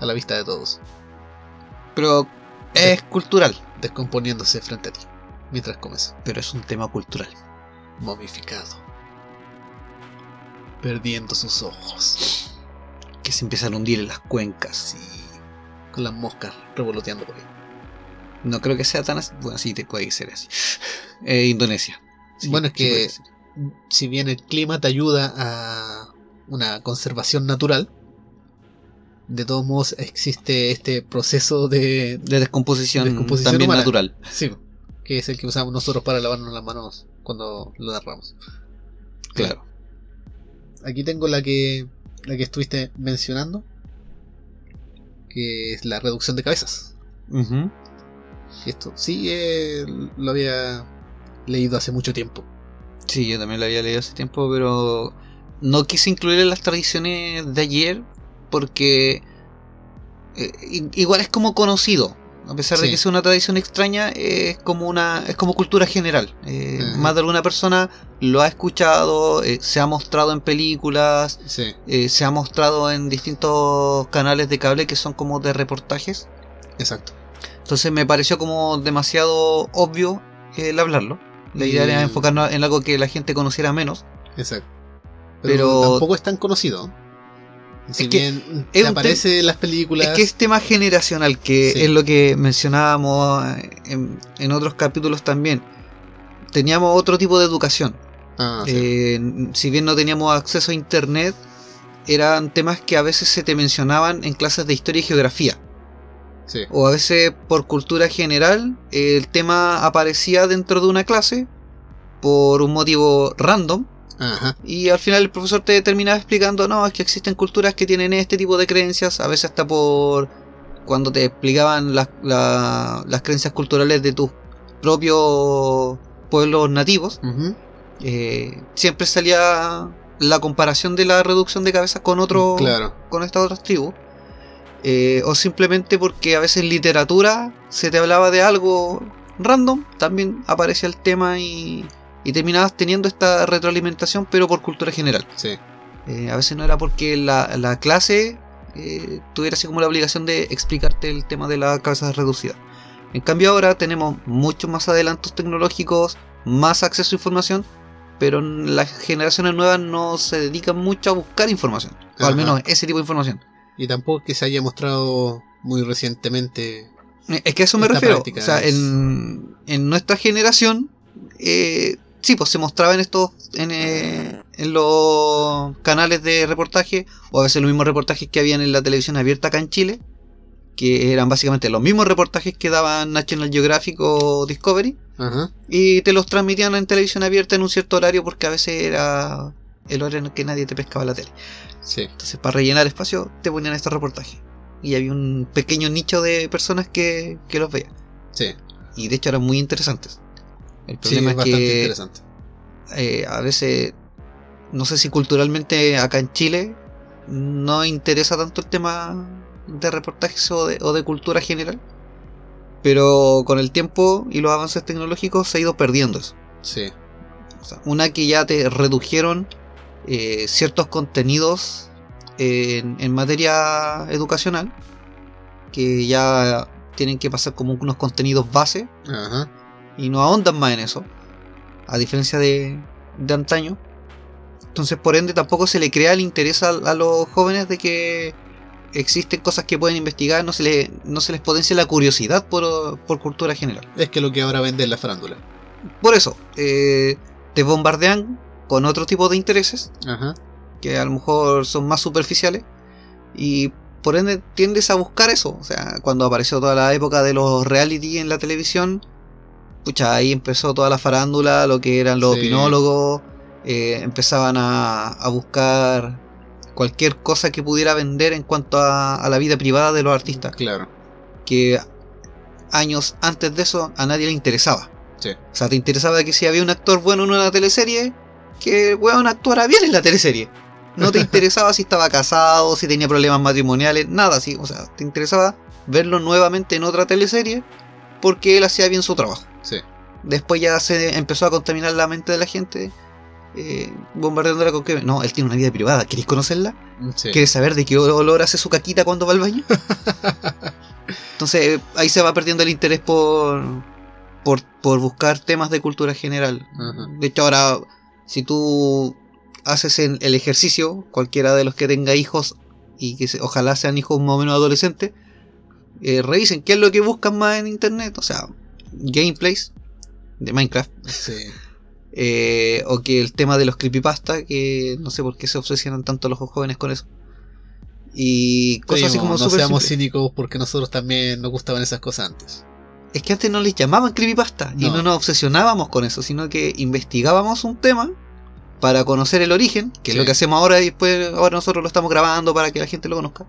A la vista de todos. Pero es cultural. Descomponiéndose frente a ti. Mientras comes. Pero es un tema cultural. momificado, perdiendo sus ojos, Que se empiezan a hundir en las cuencas. sí, con las moscas revoloteando por ahí. No creo que sea tan así. Bueno, sí, te puede ser así. *laughs* Eh, Indonesia. Sí, Bueno, es que-. Si bien el clima te ayuda a una conservación natural, de todos modos existe este proceso de, De descomposición, Descomposición también humana. natural. sí, que es el que usamos nosotros para lavarnos las manos cuando lo narramos. Claro. Aquí tengo la que la que estuviste mencionando, que es la reducción de cabezas. Ujú. Esto sí eh, lo había leído hace mucho tiempo. Sí, yo también lo había leído hace tiempo, pero no quise incluir en las tradiciones de ayer porque eh, igual es como conocido. A pesar de que sea una tradición extraña, es como una es como cultura general. Eh. Más de alguna persona lo ha escuchado, eh, se ha mostrado en películas, Sí, eh, se ha mostrado en distintos canales de cable que son como de reportajes. exacto. Entonces me pareció como demasiado obvio el hablarlo. La idea era enfocarnos en algo que la gente conociera menos. Exacto. Pero, Pero- tampoco es tan conocido. Si Es que es aparece en las películas. Es que es tema generacional, que Sí. es lo que mencionábamos eh, en, en otros capítulos también. Teníamos otro tipo de educación. Ah, sí. Eh, si bien no teníamos acceso a internet, eran temas que a veces se te mencionaban en clases de historia y geografía. Sí. O a veces por cultura general el tema aparecía dentro de una clase por un motivo random Ajá. y al final el profesor te terminaba explicando, no, es que existen culturas que tienen este tipo de creencias, a veces hasta por cuando te explicaban las, la- las creencias culturales de tus propios pueblos nativos, eh, siempre salía la comparación de la reducción de cabezas con otro Claro. con estas otras tribus. eh, o simplemente porque a veces en literatura se te hablaba de algo random, también aparecía el tema y, y terminabas teniendo esta retroalimentación, pero por cultura general. Sí. Eh, a veces no era porque la, la clase eh, tuviera así como la obligación de explicarte el tema de la cabeza reducida. En cambio ahora tenemos muchos más adelantos tecnológicos, más acceso a información, pero las generaciones nuevas no se dedican mucho a buscar información, o al menos ese tipo de información. Y tampoco es que se haya mostrado muy recientemente. Eh, Es que a eso me refiero. práctica o sea, es- en, en nuestra generación, eh, sí, pues se mostraba en estos, en, eh, en los canales de reportaje, o a veces los mismos reportajes que habían en la televisión abierta acá en Chile, que eran básicamente los mismos reportajes que daban National Geographic o Discovery, Ajá. y te los transmitían en televisión abierta en un cierto horario porque a veces era el horario en el que nadie te pescaba la tele. Sí. Entonces, para rellenar espacio, te ponían este reportaje. Y había un pequeño nicho de personas que, que los veían. Sí. Y de hecho eran muy interesantes. El Sí, problema es que interesante. eh, a veces, no sé si culturalmente acá en Chile no interesa tanto el tema de reportajes o de, o de cultura general. Pero con el tiempo y los avances tecnológicos se ha ido perdiendo eso. Sí. O sea, una que ya te redujeron eh, ciertos contenidos en, en materia educacional, que ya tienen que pasar como unos contenidos base Ajá. Y no ahondan más en eso, a diferencia de, de antaño. Entonces, por ende, tampoco se le crea el interés a, a los jóvenes de que existen cosas que pueden investigar, no se, le, no se les potencia la curiosidad por, por cultura general. Es que lo que ahora vende es la farándula. Por eso, eh, te bombardean con otro tipo de intereses Ajá. que a lo mejor son más superficiales y por ende tiendes a buscar eso. O sea, cuando apareció toda la época de los reality en la televisión, pucha, ahí empezó toda la farándula, lo que eran los Sí. opinólogos, eh, empezaban a, a buscar cualquier cosa que pudiera vender en cuanto a, a la vida privada de los artistas, Claro. que años antes de eso a nadie le interesaba. Sí. O sea, te interesaba que si había un actor bueno en una teleserie, que el weón actuara bien en la teleserie. No te *laughs* interesaba si estaba casado, si tenía problemas matrimoniales, nada así. O sea, te interesaba verlo nuevamente en otra teleserie porque él hacía bien su trabajo. Sí. Después ya se empezó a contaminar la mente de la gente, eh, bombardeándola con que no, él tiene una vida privada, ¿queréis conocerla? Sí. ¿Quieres saber de qué olor hace su caquita cuando va al baño? *laughs* Entonces eh, ahí se va perdiendo el interés por, por, por buscar temas de cultura general. De hecho ahora, si tú haces el, el ejercicio, cualquiera de los que tenga hijos y que se- ojalá sean hijos más o menos adolescentes, eh, revisen qué es lo que buscan más en internet. O sea, gameplays de Minecraft. Sí. *laughs* Eh, o que el tema de los creepypasta, que no sé por qué se obsesionan tanto los jóvenes con eso. Y cosas así como no seamos cínicos porque nosotros también nos gustaban esas cosas antes. Es que antes no les llamaban creepypasta y No. no nos obsesionábamos con eso, sino que investigábamos un tema para conocer el origen, que es lo que hacemos ahora y después ahora nosotros lo estamos grabando para que la gente lo conozca.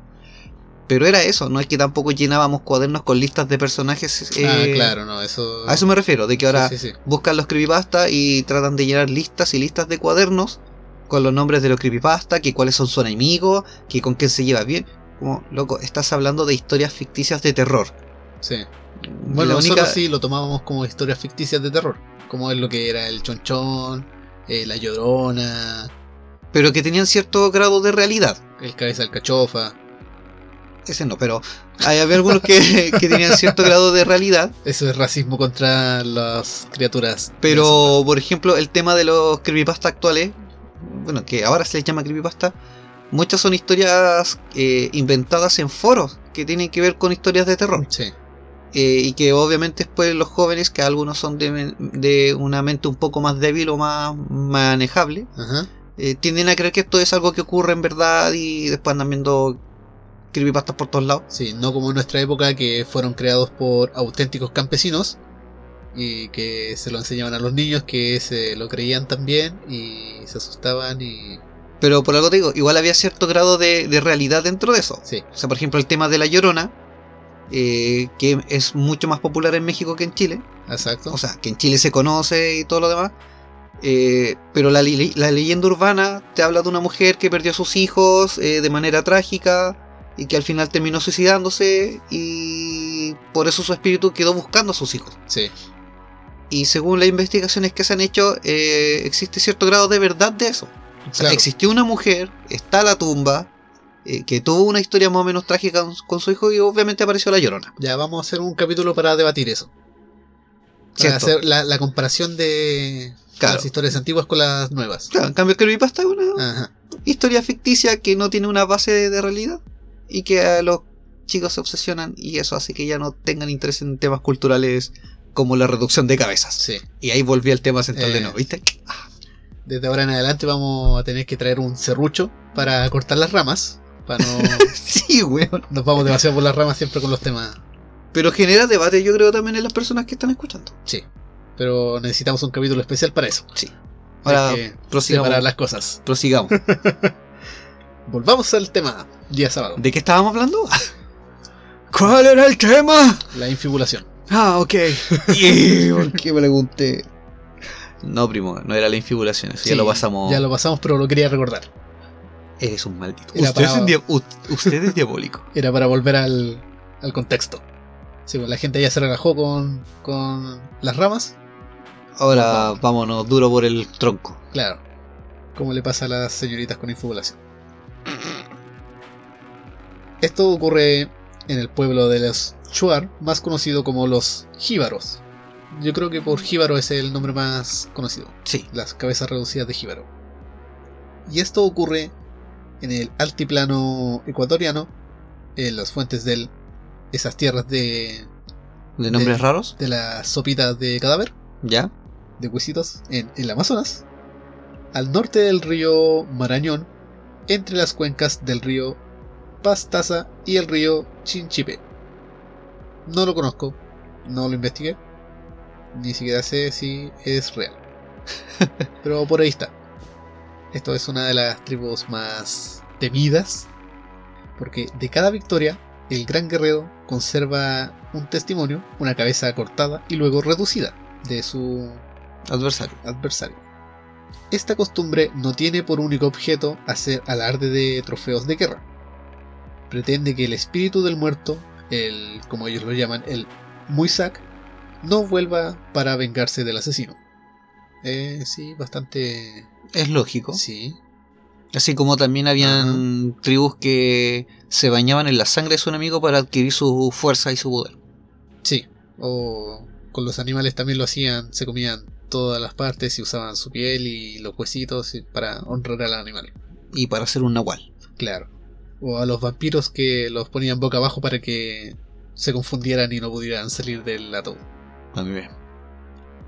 Pero era eso, no es que tampoco llenábamos cuadernos con listas de personajes. ah, eh, claro, no, eso. A eso me refiero, de que ahora Sí, sí, sí. buscan los creepypasta y tratan de llenar listas y listas de cuadernos con los nombres de los creepypasta, que cuáles son sus enemigos, que con quién se lleva bien. Como, loco, estás hablando de historias ficticias de terror. Sí. Bueno, la nosotros única- sí lo tomábamos como historias ficticias de terror. Como es lo que era el chonchón, eh, la llorona, Pero que tenían cierto grado de realidad. el cabeza del cachofa. Ese no, pero hay había algunos que, *laughs* que tenían cierto grado de realidad. Eso es racismo contra las criaturas. Pero, por ejemplo, el tema de los creepypasta actuales, bueno, que ahora se les llama creepypasta, muchas son historias eh, inventadas en foros que tienen que ver con historias de terror. Sí, Eh, y que obviamente después los jóvenes, que algunos son de, de una mente un poco más débil o más manejable, ajá. eh, tienden a creer que esto es algo que ocurre en verdad y después andan viendo creepypastas por todos lados. Sí, no como en nuestra época que fueron creados por auténticos campesinos y que se lo enseñaban a los niños que se lo creían también y se asustaban y... Pero por algo te digo, igual había cierto grado de, de realidad dentro de eso. Sí, O sea, por ejemplo, el tema de la llorona, eh, que es mucho más popular en México que en Chile. exacto. O sea, que en Chile se conoce y todo lo demás. Eh, pero la leyenda urbana te habla de una mujer que perdió a sus hijos eh, de manera trágica y que al final terminó suicidándose y por eso su espíritu quedó buscando a sus hijos. sí, Y según las investigaciones que se han hecho, eh, existe cierto grado de verdad de eso. O sea, existió una mujer, está la tumba, eh, que tuvo una historia más o menos trágica con, su hijo y obviamente apareció la llorona. Ya vamos a hacer un capítulo para debatir eso. Para hacer la, la comparación de Claro. las historias antiguas con las nuevas. Claro, en cambio, Creepypasta es una Ajá. historia ficticia que no tiene una base de, de realidad y que a los chicos se obsesionan y eso hace que ya no tengan interés en temas culturales como la reducción de cabezas. Sí. Y ahí volví al tema central de Eh. nuevo, ¿viste? Desde ahora en adelante vamos a tener que traer un serrucho para cortar las ramas. Para no. *laughs* sí, weón. nos vamos demasiado por las ramas siempre con los temas. Pero genera debate, yo creo, también en las personas que están escuchando. Sí. Pero necesitamos un capítulo especial para eso. Sí. Ahora, que prosigamos. separar las cosas. prosigamos. *laughs* Volvamos al tema. Día sábado. ¿De qué estábamos hablando? *laughs* ¿Cuál era el tema? La infibulación. Ah, ok. *laughs* ¿Y por qué pregunté? No, primo, no era la infibulación, eso ya lo pasamos. Ya lo pasamos, pero lo quería recordar. Eres un maldito. Era Usted, es para- un dia- u- usted es diabólico. *laughs* Era para volver al, al contexto. Sí, pues la gente ya se relajó con, con las ramas. Ahora vámonos duro por el tronco. Claro. Como le pasa a las señoritas con infibulación. Esto ocurre en el pueblo de los Shuar, más conocido como los Jíbaros. Yo creo que por Jíbaro es el nombre más conocido. Sí. Las cabezas reducidas de Jíbaro. Y esto ocurre en el altiplano ecuatoriano, en las fuentes de esas tierras de, ¿De nombres De- raros? de las sopitas de cadáver. ¿Ya? de huesitos en el Amazonas, al norte del río Marañón, entre las cuencas del río Pastaza y el río Chinchipe. No lo conozco, no lo investigué, ni siquiera sé si es real. *laughs* Pero por ahí está. Esto es una de las tribus más temidas, porque de cada victoria, el gran guerrero conserva un testimonio, una cabeza cortada y luego reducida de su Adversario. adversario. Esta costumbre no tiene por único objeto hacer alarde de trofeos de guerra. Pretende que el espíritu del muerto, el como ellos lo llaman, el Muisak, no vuelva para vengarse del asesino. Eh, sí, bastante. Es lógico. Sí, Así como también habían tribus que se bañaban en la sangre de su enemigo para adquirir su fuerza y su poder. sí. O con los animales también lo hacían, se comían todas las partes y usaban su piel y los huesitos y- para honrar al animal. Y para hacer un nahual. Claro. O a los vampiros que los ponían boca abajo para que se confundieran y no pudieran salir del ataúd. También.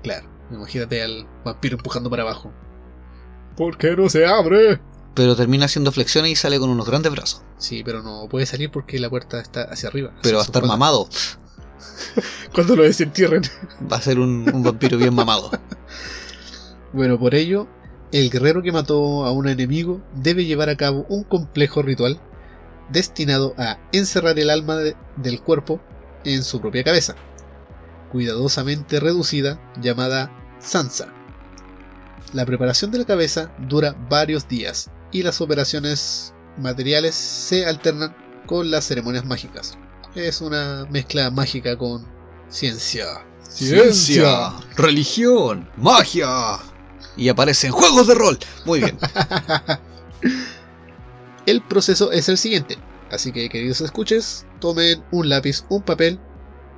Claro. Imagínate al vampiro empujando para abajo. ¿Por qué no se abre? Pero termina haciendo flexiones y sale con unos grandes brazos. Sí, pero no puede salir porque la puerta está hacia arriba. Pero va a estar mamado. *laughs* Cuando lo desentierren. Va a ser un, un vampiro bien mamado. Bueno, por ello, el guerrero que mató a un enemigo debe llevar a cabo un complejo ritual destinado a encerrar el alma de- del cuerpo en su propia cabeza, cuidadosamente reducida llamada Sansa. La preparación de la cabeza dura varios días y las operaciones materiales se alternan con las ceremonias mágicas. Es una mezcla mágica con ciencia. religión, magia. Y aparecen juegos de rol. Muy bien. *laughs* El proceso es el siguiente, así que queridos escuches, tomen un lápiz, un papel,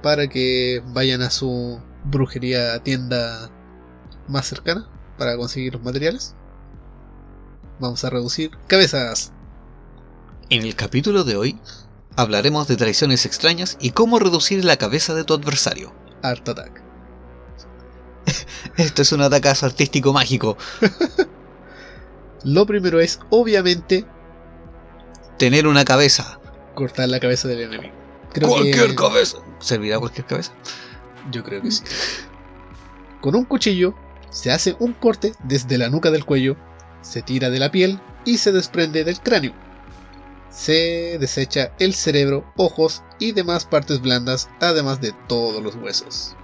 para que vayan a su brujería tienda más cercana para conseguir los materiales. Vamos a reducir cabezas. En el capítulo de hoy hablaremos de traiciones extrañas y cómo reducir la cabeza de tu adversario. Art Attack. *laughs* Esto es un atacazo artístico mágico. *laughs* Lo primero es, obviamente, Tener una cabeza. cortar la cabeza del enemigo. Creo cualquier que- cabeza. ¿Servirá cualquier cabeza? Yo creo que sí. Con un cuchillo se hace un corte desde la nuca del cuello, se tira de la piel y se desprende del cráneo. Se desecha el cerebro, ojos y demás partes blandas, además de todos los huesos.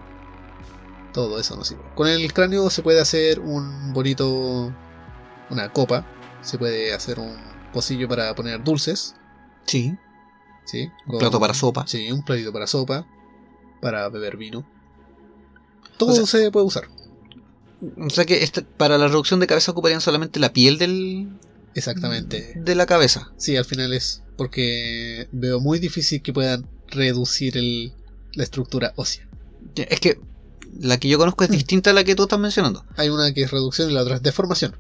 Todo eso no sirve. Con el cráneo se puede hacer un bonito. una copa. Se puede hacer un pocillo para poner dulces. Sí. ¿sí? Un plato para sopa. Sí, un platito para sopa. Para beber vino. Todo O sea- se puede usar. O sea que para la reducción de cabeza ocuparían solamente la piel del, Exactamente. de la cabeza. Sí, al final es porque veo muy difícil que puedan reducir el, la estructura ósea. Es que la que yo conozco es distinta a la que tú estás mencionando. Hay una que es reducción y la otra es deformación.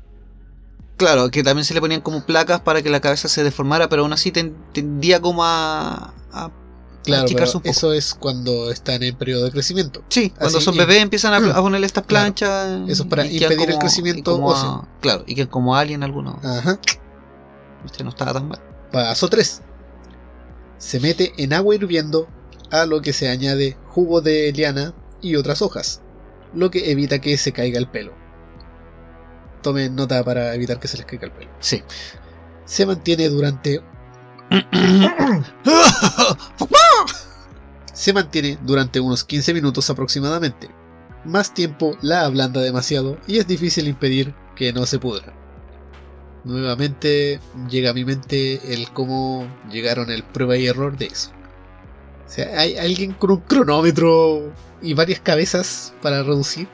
Claro, que también se le ponían como placas para que la cabeza se deformara, pero aún así ten- tendía como a, a Claro, achicarse pero un poco. eso es cuando están en periodo de crecimiento. Sí, cuando Así son bebés empiezan a, a ponerle estas Claro. planchas. Eso es para impedir el crecimiento a- claro, y que como alien alguno. Ajá. Este no estaba tan mal. Paso 3. Se mete en agua hirviendo a lo que se añade jugo de liana y otras hojas, lo que evita que se caiga el pelo. Tomen nota para evitar que se les caiga el pelo. Sí. Se mantiene durante *coughs* se mantiene durante unos 15 minutos aproximadamente. Más tiempo la ablanda demasiado y es difícil impedir que no se pudra. Nuevamente llega a mi mente el cómo llegaron el prueba y error de eso. O sea, hay alguien con un cronómetro y varias cabezas para reducir.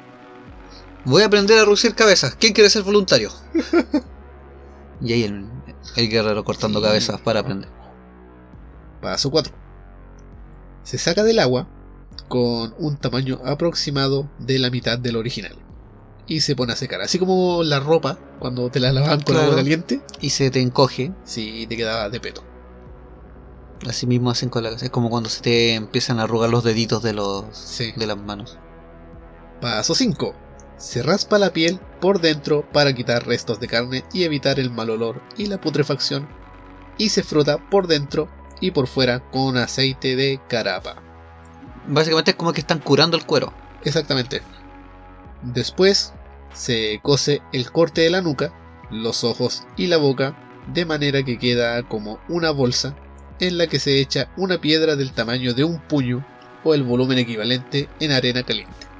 Voy a aprender a reducir cabezas. ¿Quién quiere ser voluntario? *laughs* y ahí el, el guerrero cortando Sí. cabezas para aprender. Paso 4. Se saca del agua con un tamaño aproximado de la mitad del original. Y se pone a secar. Así como la ropa, cuando te la lavan con Claro. agua caliente, Y se te encoge. sí te quedaba de peto. Así mismo hacen con la cabeza. Es como cuando se te empiezan a arrugar los deditos de los Sí. de las manos. Paso 5. Se raspa la piel por dentro para quitar restos de carne y evitar el mal olor y la putrefacción. Y se frota por dentro y por fuera con aceite de carapa. Básicamente es como que están curando el cuero. Exactamente. Después se cose el corte de la nuca, los ojos y la boca de manera que queda como una bolsa en la que se echa una piedra del tamaño de un puño o el volumen equivalente en arena caliente.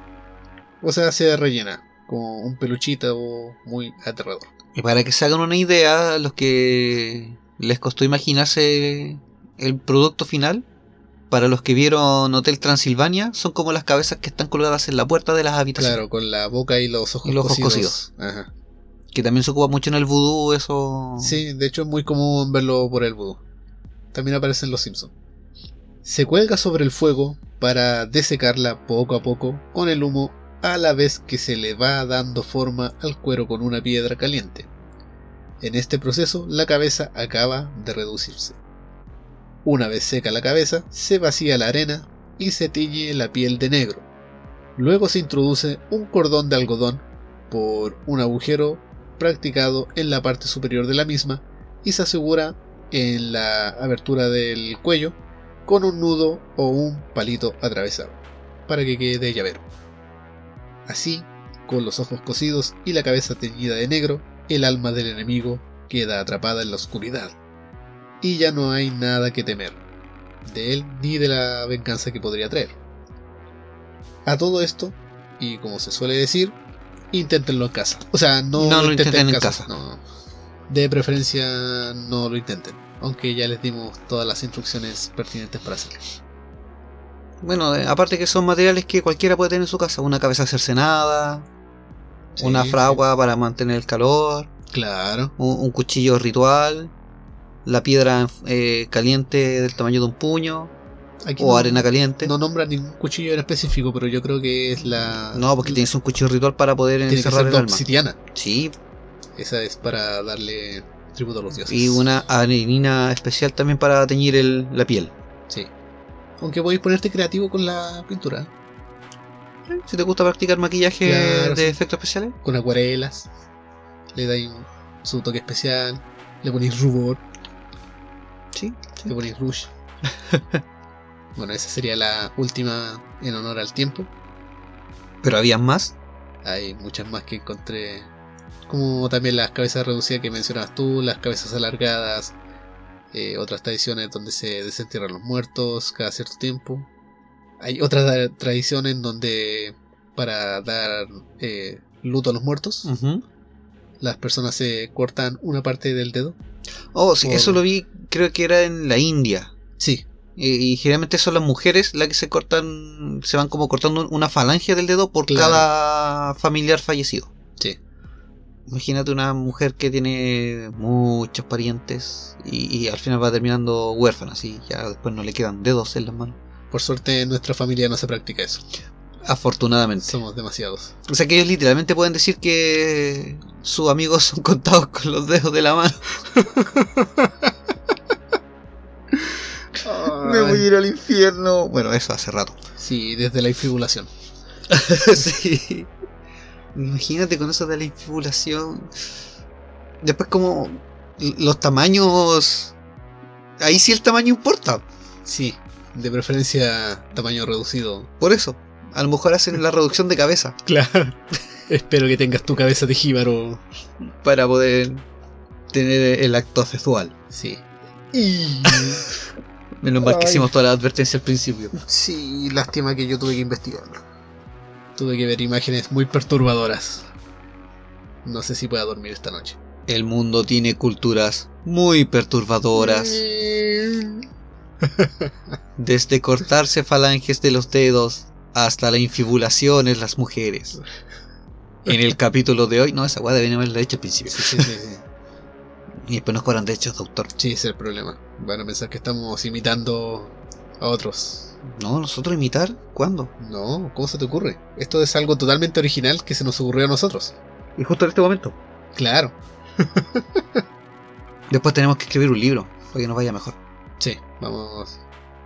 O sea, se rellena como un peluchito muy aterrador. Y para que se hagan una idea, los que les costó imaginarse el producto final, para los que vieron Hotel Transilvania, son como las cabezas que están colgadas en la puerta de las habitaciones. Claro, con la boca y los ojos, Y los ojos cosidos. Ajá. Que también se ocupa mucho en el vudú, eso. Sí, de hecho es muy común verlo por el vudú. También aparece en Los Simpsons. Se cuelga sobre el fuego para desecarla poco a poco con el humo a la vez que se le va dando forma al cuero con una piedra caliente. En este proceso la cabeza acaba de reducirse. Una vez seca la cabeza, se vacía la arena y se tiñe la piel de negro. Luego se introduce un cordón de algodón por un agujero practicado en la parte superior de la misma y se asegura en la abertura del cuello con un nudo o un palito atravesado para que quede llavero. Así, con los ojos cosidos y la cabeza teñida de negro, el alma del enemigo queda atrapada en la oscuridad y ya no hay nada que temer de él ni de la venganza que podría traer. A todo esto, y como se suele decir, inténtenlo en casa. O sea, no, No lo intenten intenten en en casa. casa. No. De preferencia no lo intenten. Aunque ya les dimos todas las instrucciones pertinentes para hacerlo. Bueno, eh, aparte que son materiales que cualquiera puede tener en su casa. Una cabeza cercenada, Sí, una sí. fragua para mantener el calor, Claro. un, un cuchillo ritual, la piedra eh, caliente del tamaño de un puño, Aquí o no, arena caliente. no nombra ningún cuchillo en específico, pero yo creo que es la. No, porque tienes un cuchillo ritual para poder tiene que encerrar ser el alma. obsidiana. Sí, Esa es para darle tributo a los dioses. y una arenina especial también para teñir el- la piel. Sí. Aunque podéis ponerte creativo con la pintura. Si te gusta practicar maquillaje Claro, de sí. efectos especiales, Con acuarelas. Le dais un- su toque especial. Le ponéis rubor. sí, Te pones Rush. bueno, esa sería la última en honor al tiempo. Pero había más. Hay muchas más que encontré. Como también las cabezas reducidas que mencionabas tú, las cabezas alargadas, eh, otras tradiciones donde se desentierran los muertos cada cierto tiempo. Hay otras tra- tradiciones donde para dar eh, luto a los muertos, las personas se cortan una parte del dedo. Oh, sí, Por- eso lo vi, creo que era en la India. Sí, Y, y generalmente son las mujeres las que se cortan, se van como cortando una falange del dedo por Claro. cada familiar fallecido. sí. Imagínate una mujer que tiene muchos parientes y, y al final va terminando huérfana, así ya después no le quedan dedos en las manos. Por suerte en nuestra familia no se practica eso. Afortunadamente. Somos demasiados. O sea que ellos literalmente pueden decir que sus amigos son contados con los dedos de la mano. *laughs* Me voy a ir al infierno. Bueno, eso hace rato. Sí, desde la infibulación. *laughs* sí. Imagínate con eso de la infibulación. Después como los tamaños... Ahí sí el tamaño importa. Sí, de preferencia tamaño reducido. Por eso. A lo mejor hacen la reducción de cabeza. *laughs* Claro. Espero que tengas tu cabeza de jíbaro. Para poder tener el acto sexual. Sí. Y... *laughs* Menos mal que hicimos toda la advertencia al principio. Sí, lástima que yo tuve que investigarlo. Tuve que ver imágenes muy perturbadoras. No sé si pueda dormir esta noche. El mundo tiene culturas muy perturbadoras. *laughs* Desde cortarse falanges de los dedos hasta la infibulación en las mujeres. En el capítulo de hoy, no, esa weá deben haberla hecho al principio. Sí, sí, sí, sí. *laughs* Y después nos cobran derechos de autor. Sí, ese es el problema. Van a pensar que estamos imitando a otros. No, nosotros imitar, ¿cuándo? No, ¿cómo se te ocurre? Esto es algo totalmente original que se nos ocurrió a nosotros. Y justo en este momento. Claro. *laughs* Después tenemos que escribir un libro para que nos vaya mejor. Sí, vamos.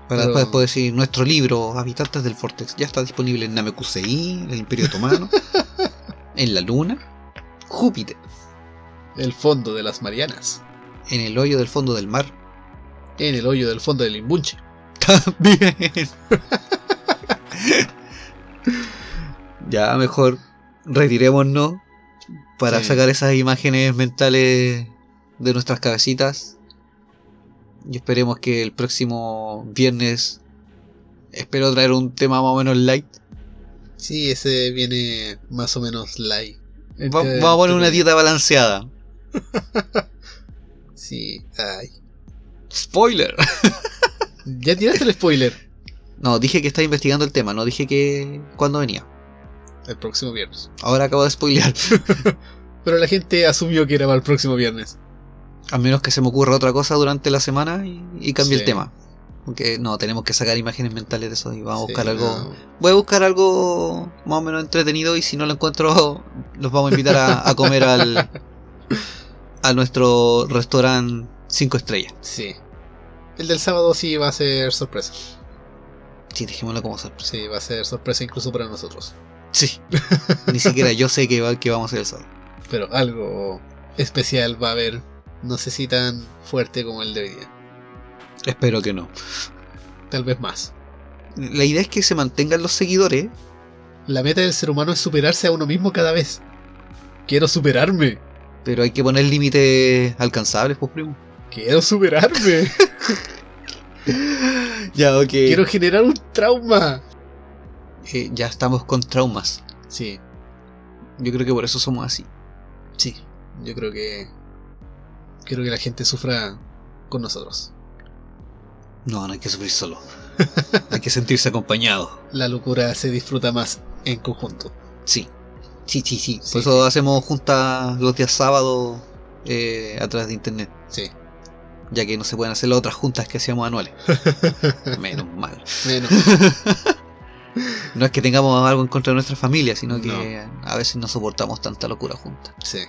Para Pero- después poder decir, nuestro libro, Habitantes del Vortex, ya está disponible en Namekusei, en el Imperio Otomano, *laughs* en la Luna, Júpiter, El fondo de las Marianas. en el hoyo del fondo del mar. En el hoyo del fondo del imbunche. También. *laughs* ya mejor retirémonos para Sí. sacar esas imágenes mentales de nuestras cabecitas. Y esperemos que el próximo viernes espero traer un tema más o menos light. Sí, ese viene más o menos light. Va- vamos a poner una dieta balanceada. *laughs* Sí, ay. Spoiler. *laughs* Ya tiraste el spoiler. *laughs* No, dije que estaba investigando el tema, no dije que cuándo venía. El próximo viernes. Ahora acabo de spoilear. *laughs* Pero la gente asumió que era para el próximo viernes. A menos que se me ocurra otra cosa durante la semana y, y cambie Sí. el tema. Porque no, tenemos que sacar imágenes mentales de eso y vamos a buscar algo. no. Voy a buscar algo más o menos entretenido y si no lo encuentro, *laughs* los vamos a invitar a, a comer al a nuestro restaurante 5 estrellas. Sí. El del sábado sí va a ser sorpresa. Sí, dejémoslo como sorpresa. Sí, va a ser sorpresa incluso para nosotros. Sí. Ni siquiera yo sé que, va, que vamos a hacer el sábado. Pero algo especial va a haber. No sé si tan fuerte como el de hoy día. Espero que no. Tal vez más. La idea es que se mantengan los seguidores. La meta del ser humano es superarse a uno mismo cada vez. Quiero superarme. Pero hay que poner límites alcanzables, pues primo. Quiero superarme. *laughs* Ya, ok. Quiero generar un trauma. Eh, ya estamos con traumas. Sí, Yo creo que por eso somos así. sí. Yo creo que. Quiero que la gente sufra con nosotros. No, no hay que sufrir solo. *laughs* hay que sentirse acompañado. La locura se disfruta más en conjunto. Sí. Sí, sí, sí. Sí, Por eso hacemos juntas los días sábados eh, a través de internet. Sí. Ya que no se pueden hacer las otras juntas que hacíamos anuales. *laughs* Menos mal. Menos. *laughs* No es que tengamos algo en contra de nuestra familia, sino que No. a veces no soportamos tanta locura juntas. Sí.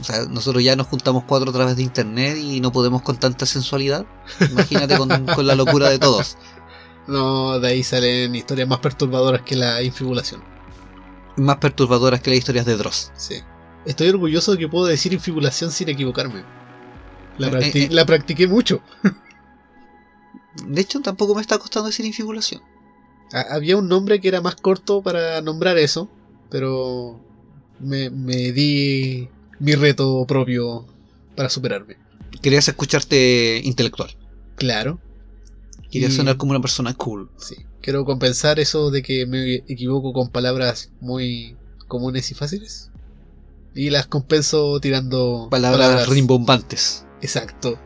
O sea, nosotros ya nos juntamos cuatro a través de internet y no podemos con tanta sensualidad. Imagínate con, *laughs* con la locura de todos. No, de ahí salen historias más perturbadoras que la infibulación. Más perturbadoras que las historias de Dross. Sí. Estoy orgulloso de que puedo decir infibulación sin equivocarme. La, Eh, practi- eh, eh. la practiqué mucho. De hecho, tampoco me está costando decir infibulación. Ha- Había un nombre que era más corto para nombrar eso, pero me, me di mi reto propio para superarme. Querías escucharte intelectual. Claro, Querías Y- sonar como una persona cool. sí. Quiero compensar eso de que me equivoco con palabras muy comunes y fáciles. Y las compenso tirando Palabras, rimbombantes. Exacto.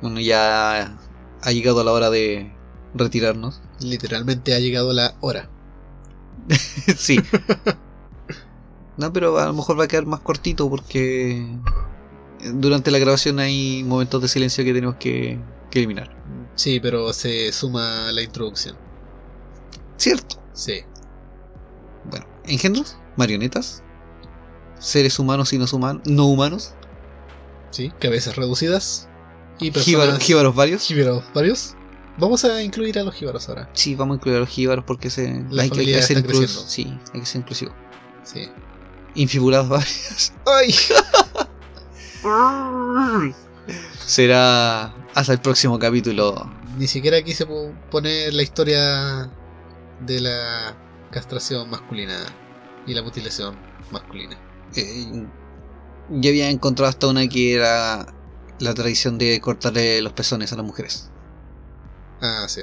Bueno, ya ha llegado la hora de retirarnos. Literalmente ha llegado la hora. *laughs* sí. *laughs* No, pero a lo mejor va a quedar más cortito porque durante la grabación hay momentos de silencio que tenemos que, que eliminar. Sí, pero se suma la introducción. ¿Cierto? Sí. Bueno, engendros, marionetas, seres humanos y no, human- no humanos, Sí. Cabezas reducidas. Y personas... jíbaros varios. Jíbaros varios. Vamos a incluir a los jíbaros ahora. Sí, vamos a incluir a los jíbaros porque se, La hay, que, hay familia que ser creciendo. Sí, hay que ser inclusivo. Sí. Infibulados varios. *laughs* ¡Ay! Será hasta el próximo capítulo. Ni siquiera quise po- poner la historia de la castración masculina y la mutilación masculina. Eh, yo había encontrado hasta una que era la tradición de cortarle los pezones a las mujeres. Ah, sí.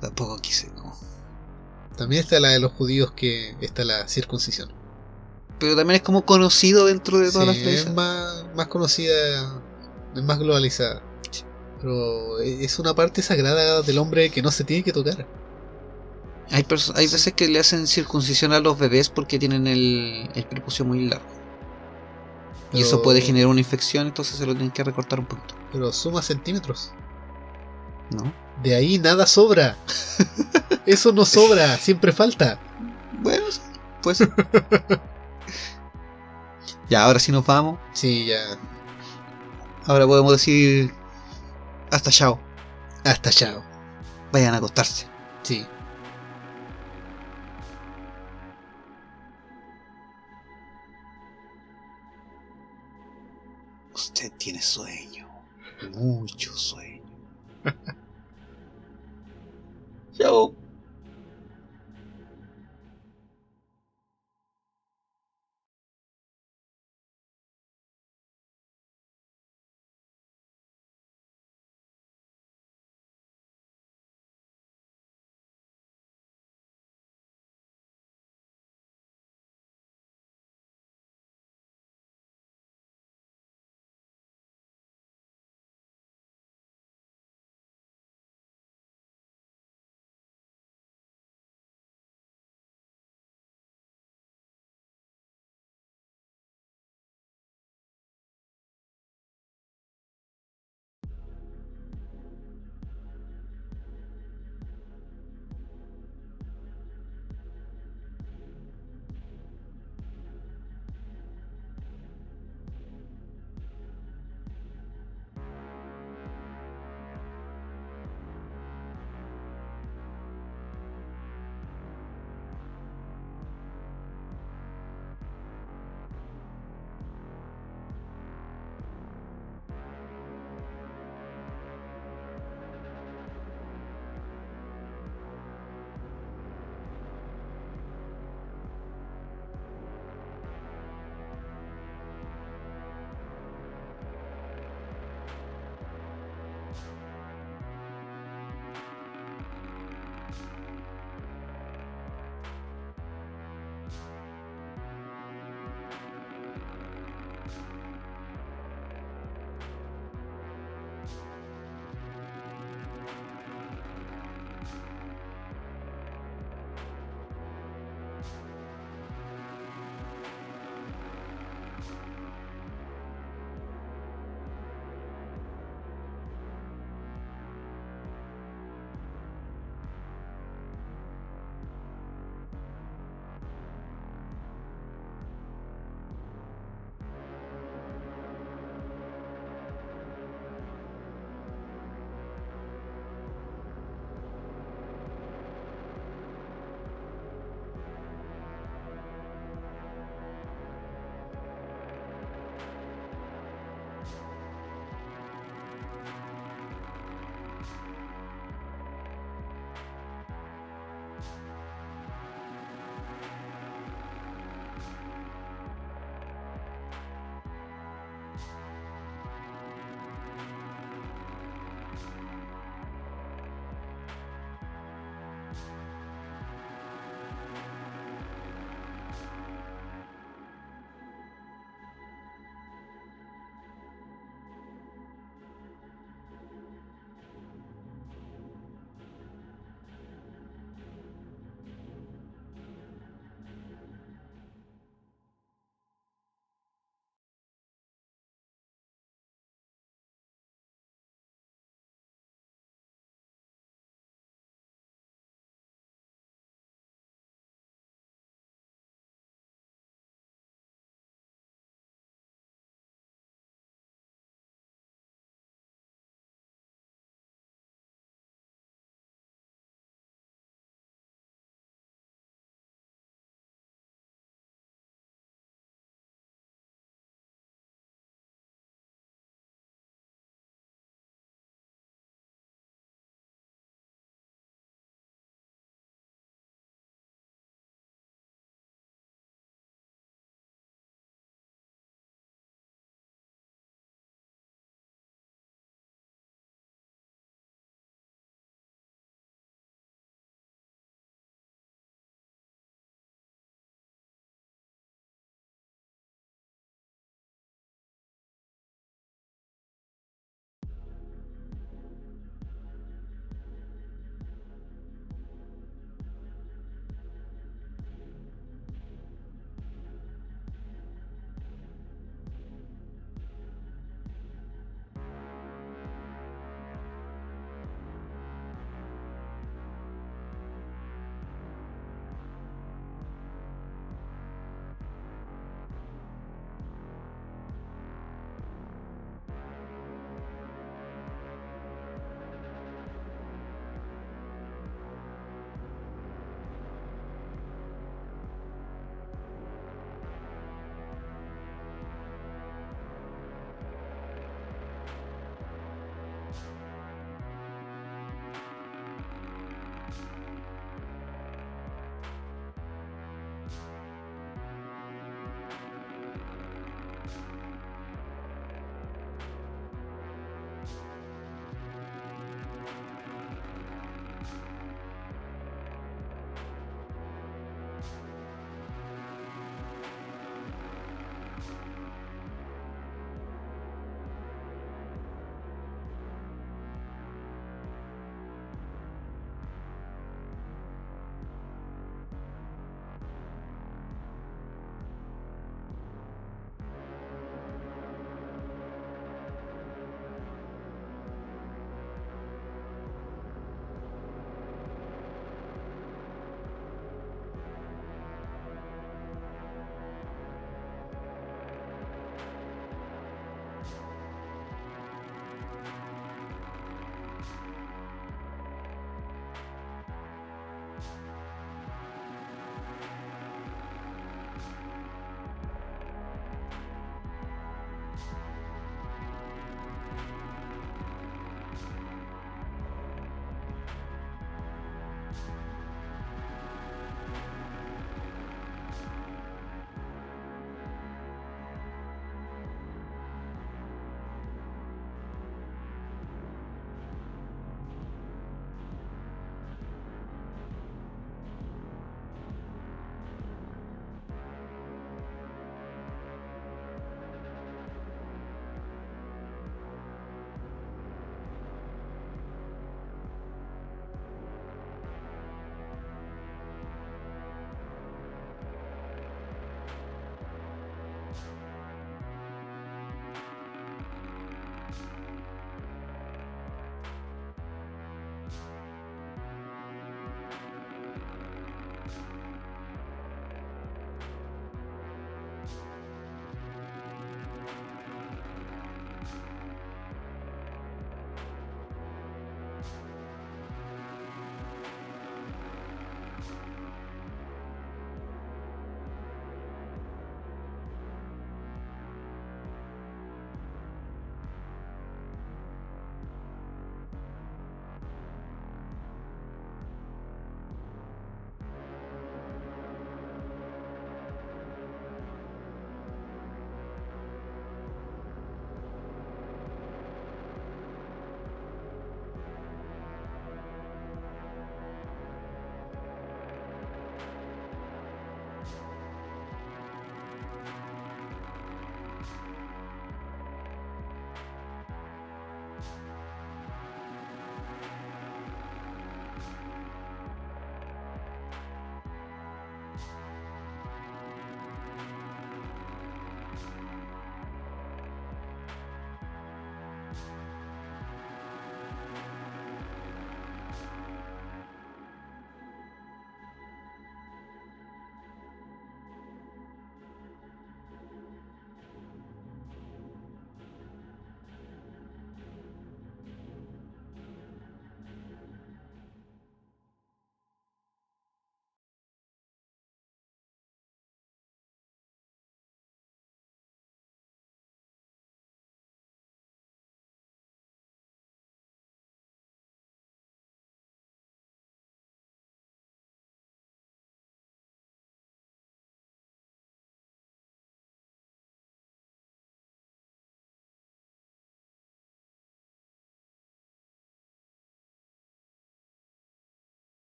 Tampoco quise, no. También está la de los judíos que está la circuncisión. Pero también es como conocido dentro de todas Sí, las es tradiciones. más, más conocida, es más globalizada. Pero es una parte sagrada del hombre que no se tiene que tocar. Hay, hay veces que le hacen circuncisión a los bebés porque tienen el, el prepucio muy largo. Y eso puede generar una infección, entonces se lo tienen que recortar un poquito. Pero suma centímetros. ¿No? De ahí nada sobra. Eso no sobra, *laughs* siempre falta. Bueno, pues. *laughs* ya, ahora sí nos vamos. Sí, ya. Ahora podemos decir. Hasta chao. Hasta chao. Vayan a acostarse. Sí. Usted tiene sueño. Mucho sueño. *laughs* chao.